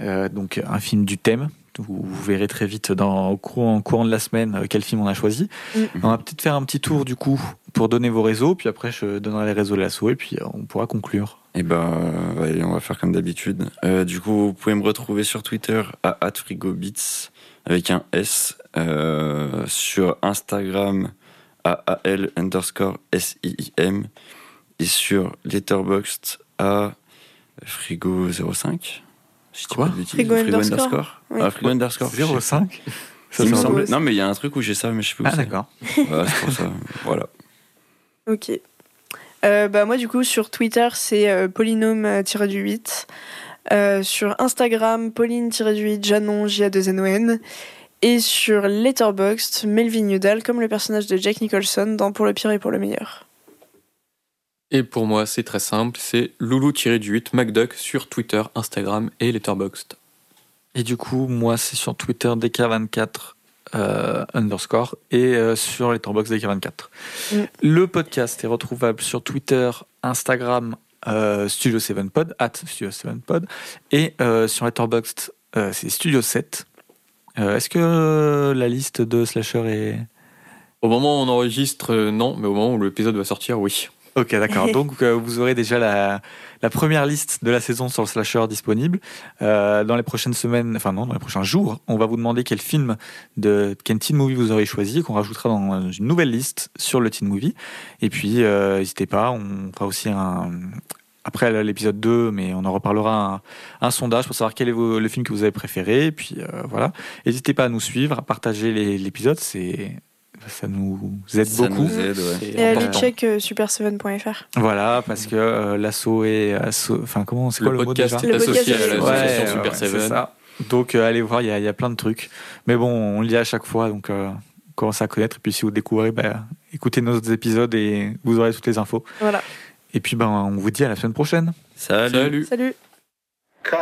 Euh, donc un film du thème. Vous, vous verrez très vite dans au courant, au courant de la semaine euh, quel film on a choisi. Mm. On va peut-être faire un petit tour du coup pour donner vos réseaux, puis après je donnerai les réseaux de l'assaut et puis euh, on pourra conclure. Et ben, euh, allez, on va faire comme d'habitude. Euh, du coup, vous pouvez me retrouver sur Twitter à @frigobits avec un S, euh, sur Instagram à AL underscore S-I-I-M et sur Letterboxd à frigo05. Si Quoi bêtises, Frigo underscore Oui. Ah, frigo underscore. 05 Ça, Il me semblait- Non, mais il y a un truc où j'ai ça, mais je sais plus où Ah d'accord. Voilà, c'est pour ça. Voilà. Ok. Euh, bah moi du coup sur Twitter c'est euh, polynôme-du-8. Euh, sur Instagram Pauline-du-8 Janon J-A-2-N-O-N. Et sur Letterboxd Melvin Udall comme le personnage de Jack Nicholson dans Pour le pire et pour le meilleur. Et pour moi, c'est très simple, c'est loulou-du-8 MacDuck sur Twitter, Instagram et Letterboxd. Et du coup, moi, c'est sur Twitter DK24 euh, underscore et euh, sur Letterboxd DK24. Mm. Le podcast est retrouvable sur Twitter, Instagram, euh, Studio 7 Pod, at Studio 7 Pod, et euh, sur Letterboxd, euh, c'est Studio 7. Euh, Est-ce que la liste de slasher est... Au moment où on enregistre, non, mais au moment où l'épisode va sortir, oui. Ok, d'accord. Donc, euh, vous aurez déjà la, première liste de la saison sur le slasher disponible. Euh, dans les prochaines semaines, enfin non, dans les prochains jours, on va vous demander quel film de quel teen movie vous aurez choisi, qu'on rajoutera dans une nouvelle liste sur le teen movie. Et puis, euh, n'hésitez pas, on fera aussi un après l'épisode 2, mais on en reparlera un, sondage pour savoir quel est le film que vous avez préféré. Et puis voilà, n'hésitez pas à nous suivre, à partager l'épisode, c'est ça nous aide Ça beaucoup. nous aide, ouais. Et allez check euh, super7.fr. Voilà, parce que euh, l'assaut est asso- enfin comment c'est quoi Le le, podcast mot est Le podcast associé à est- l'association Ouais, Super ouais, ça. Donc euh, allez voir, il y, a- il y a plein de trucs. Mais bon, on le dit à chaque fois, donc euh, commencez à connaître. Et puis si vous découvrez, bah, écoutez nos autres épisodes et vous aurez toutes les infos. Voilà. Et puis ben, on vous dit à la semaine prochaine. Salut. Salut. Salut. Cut.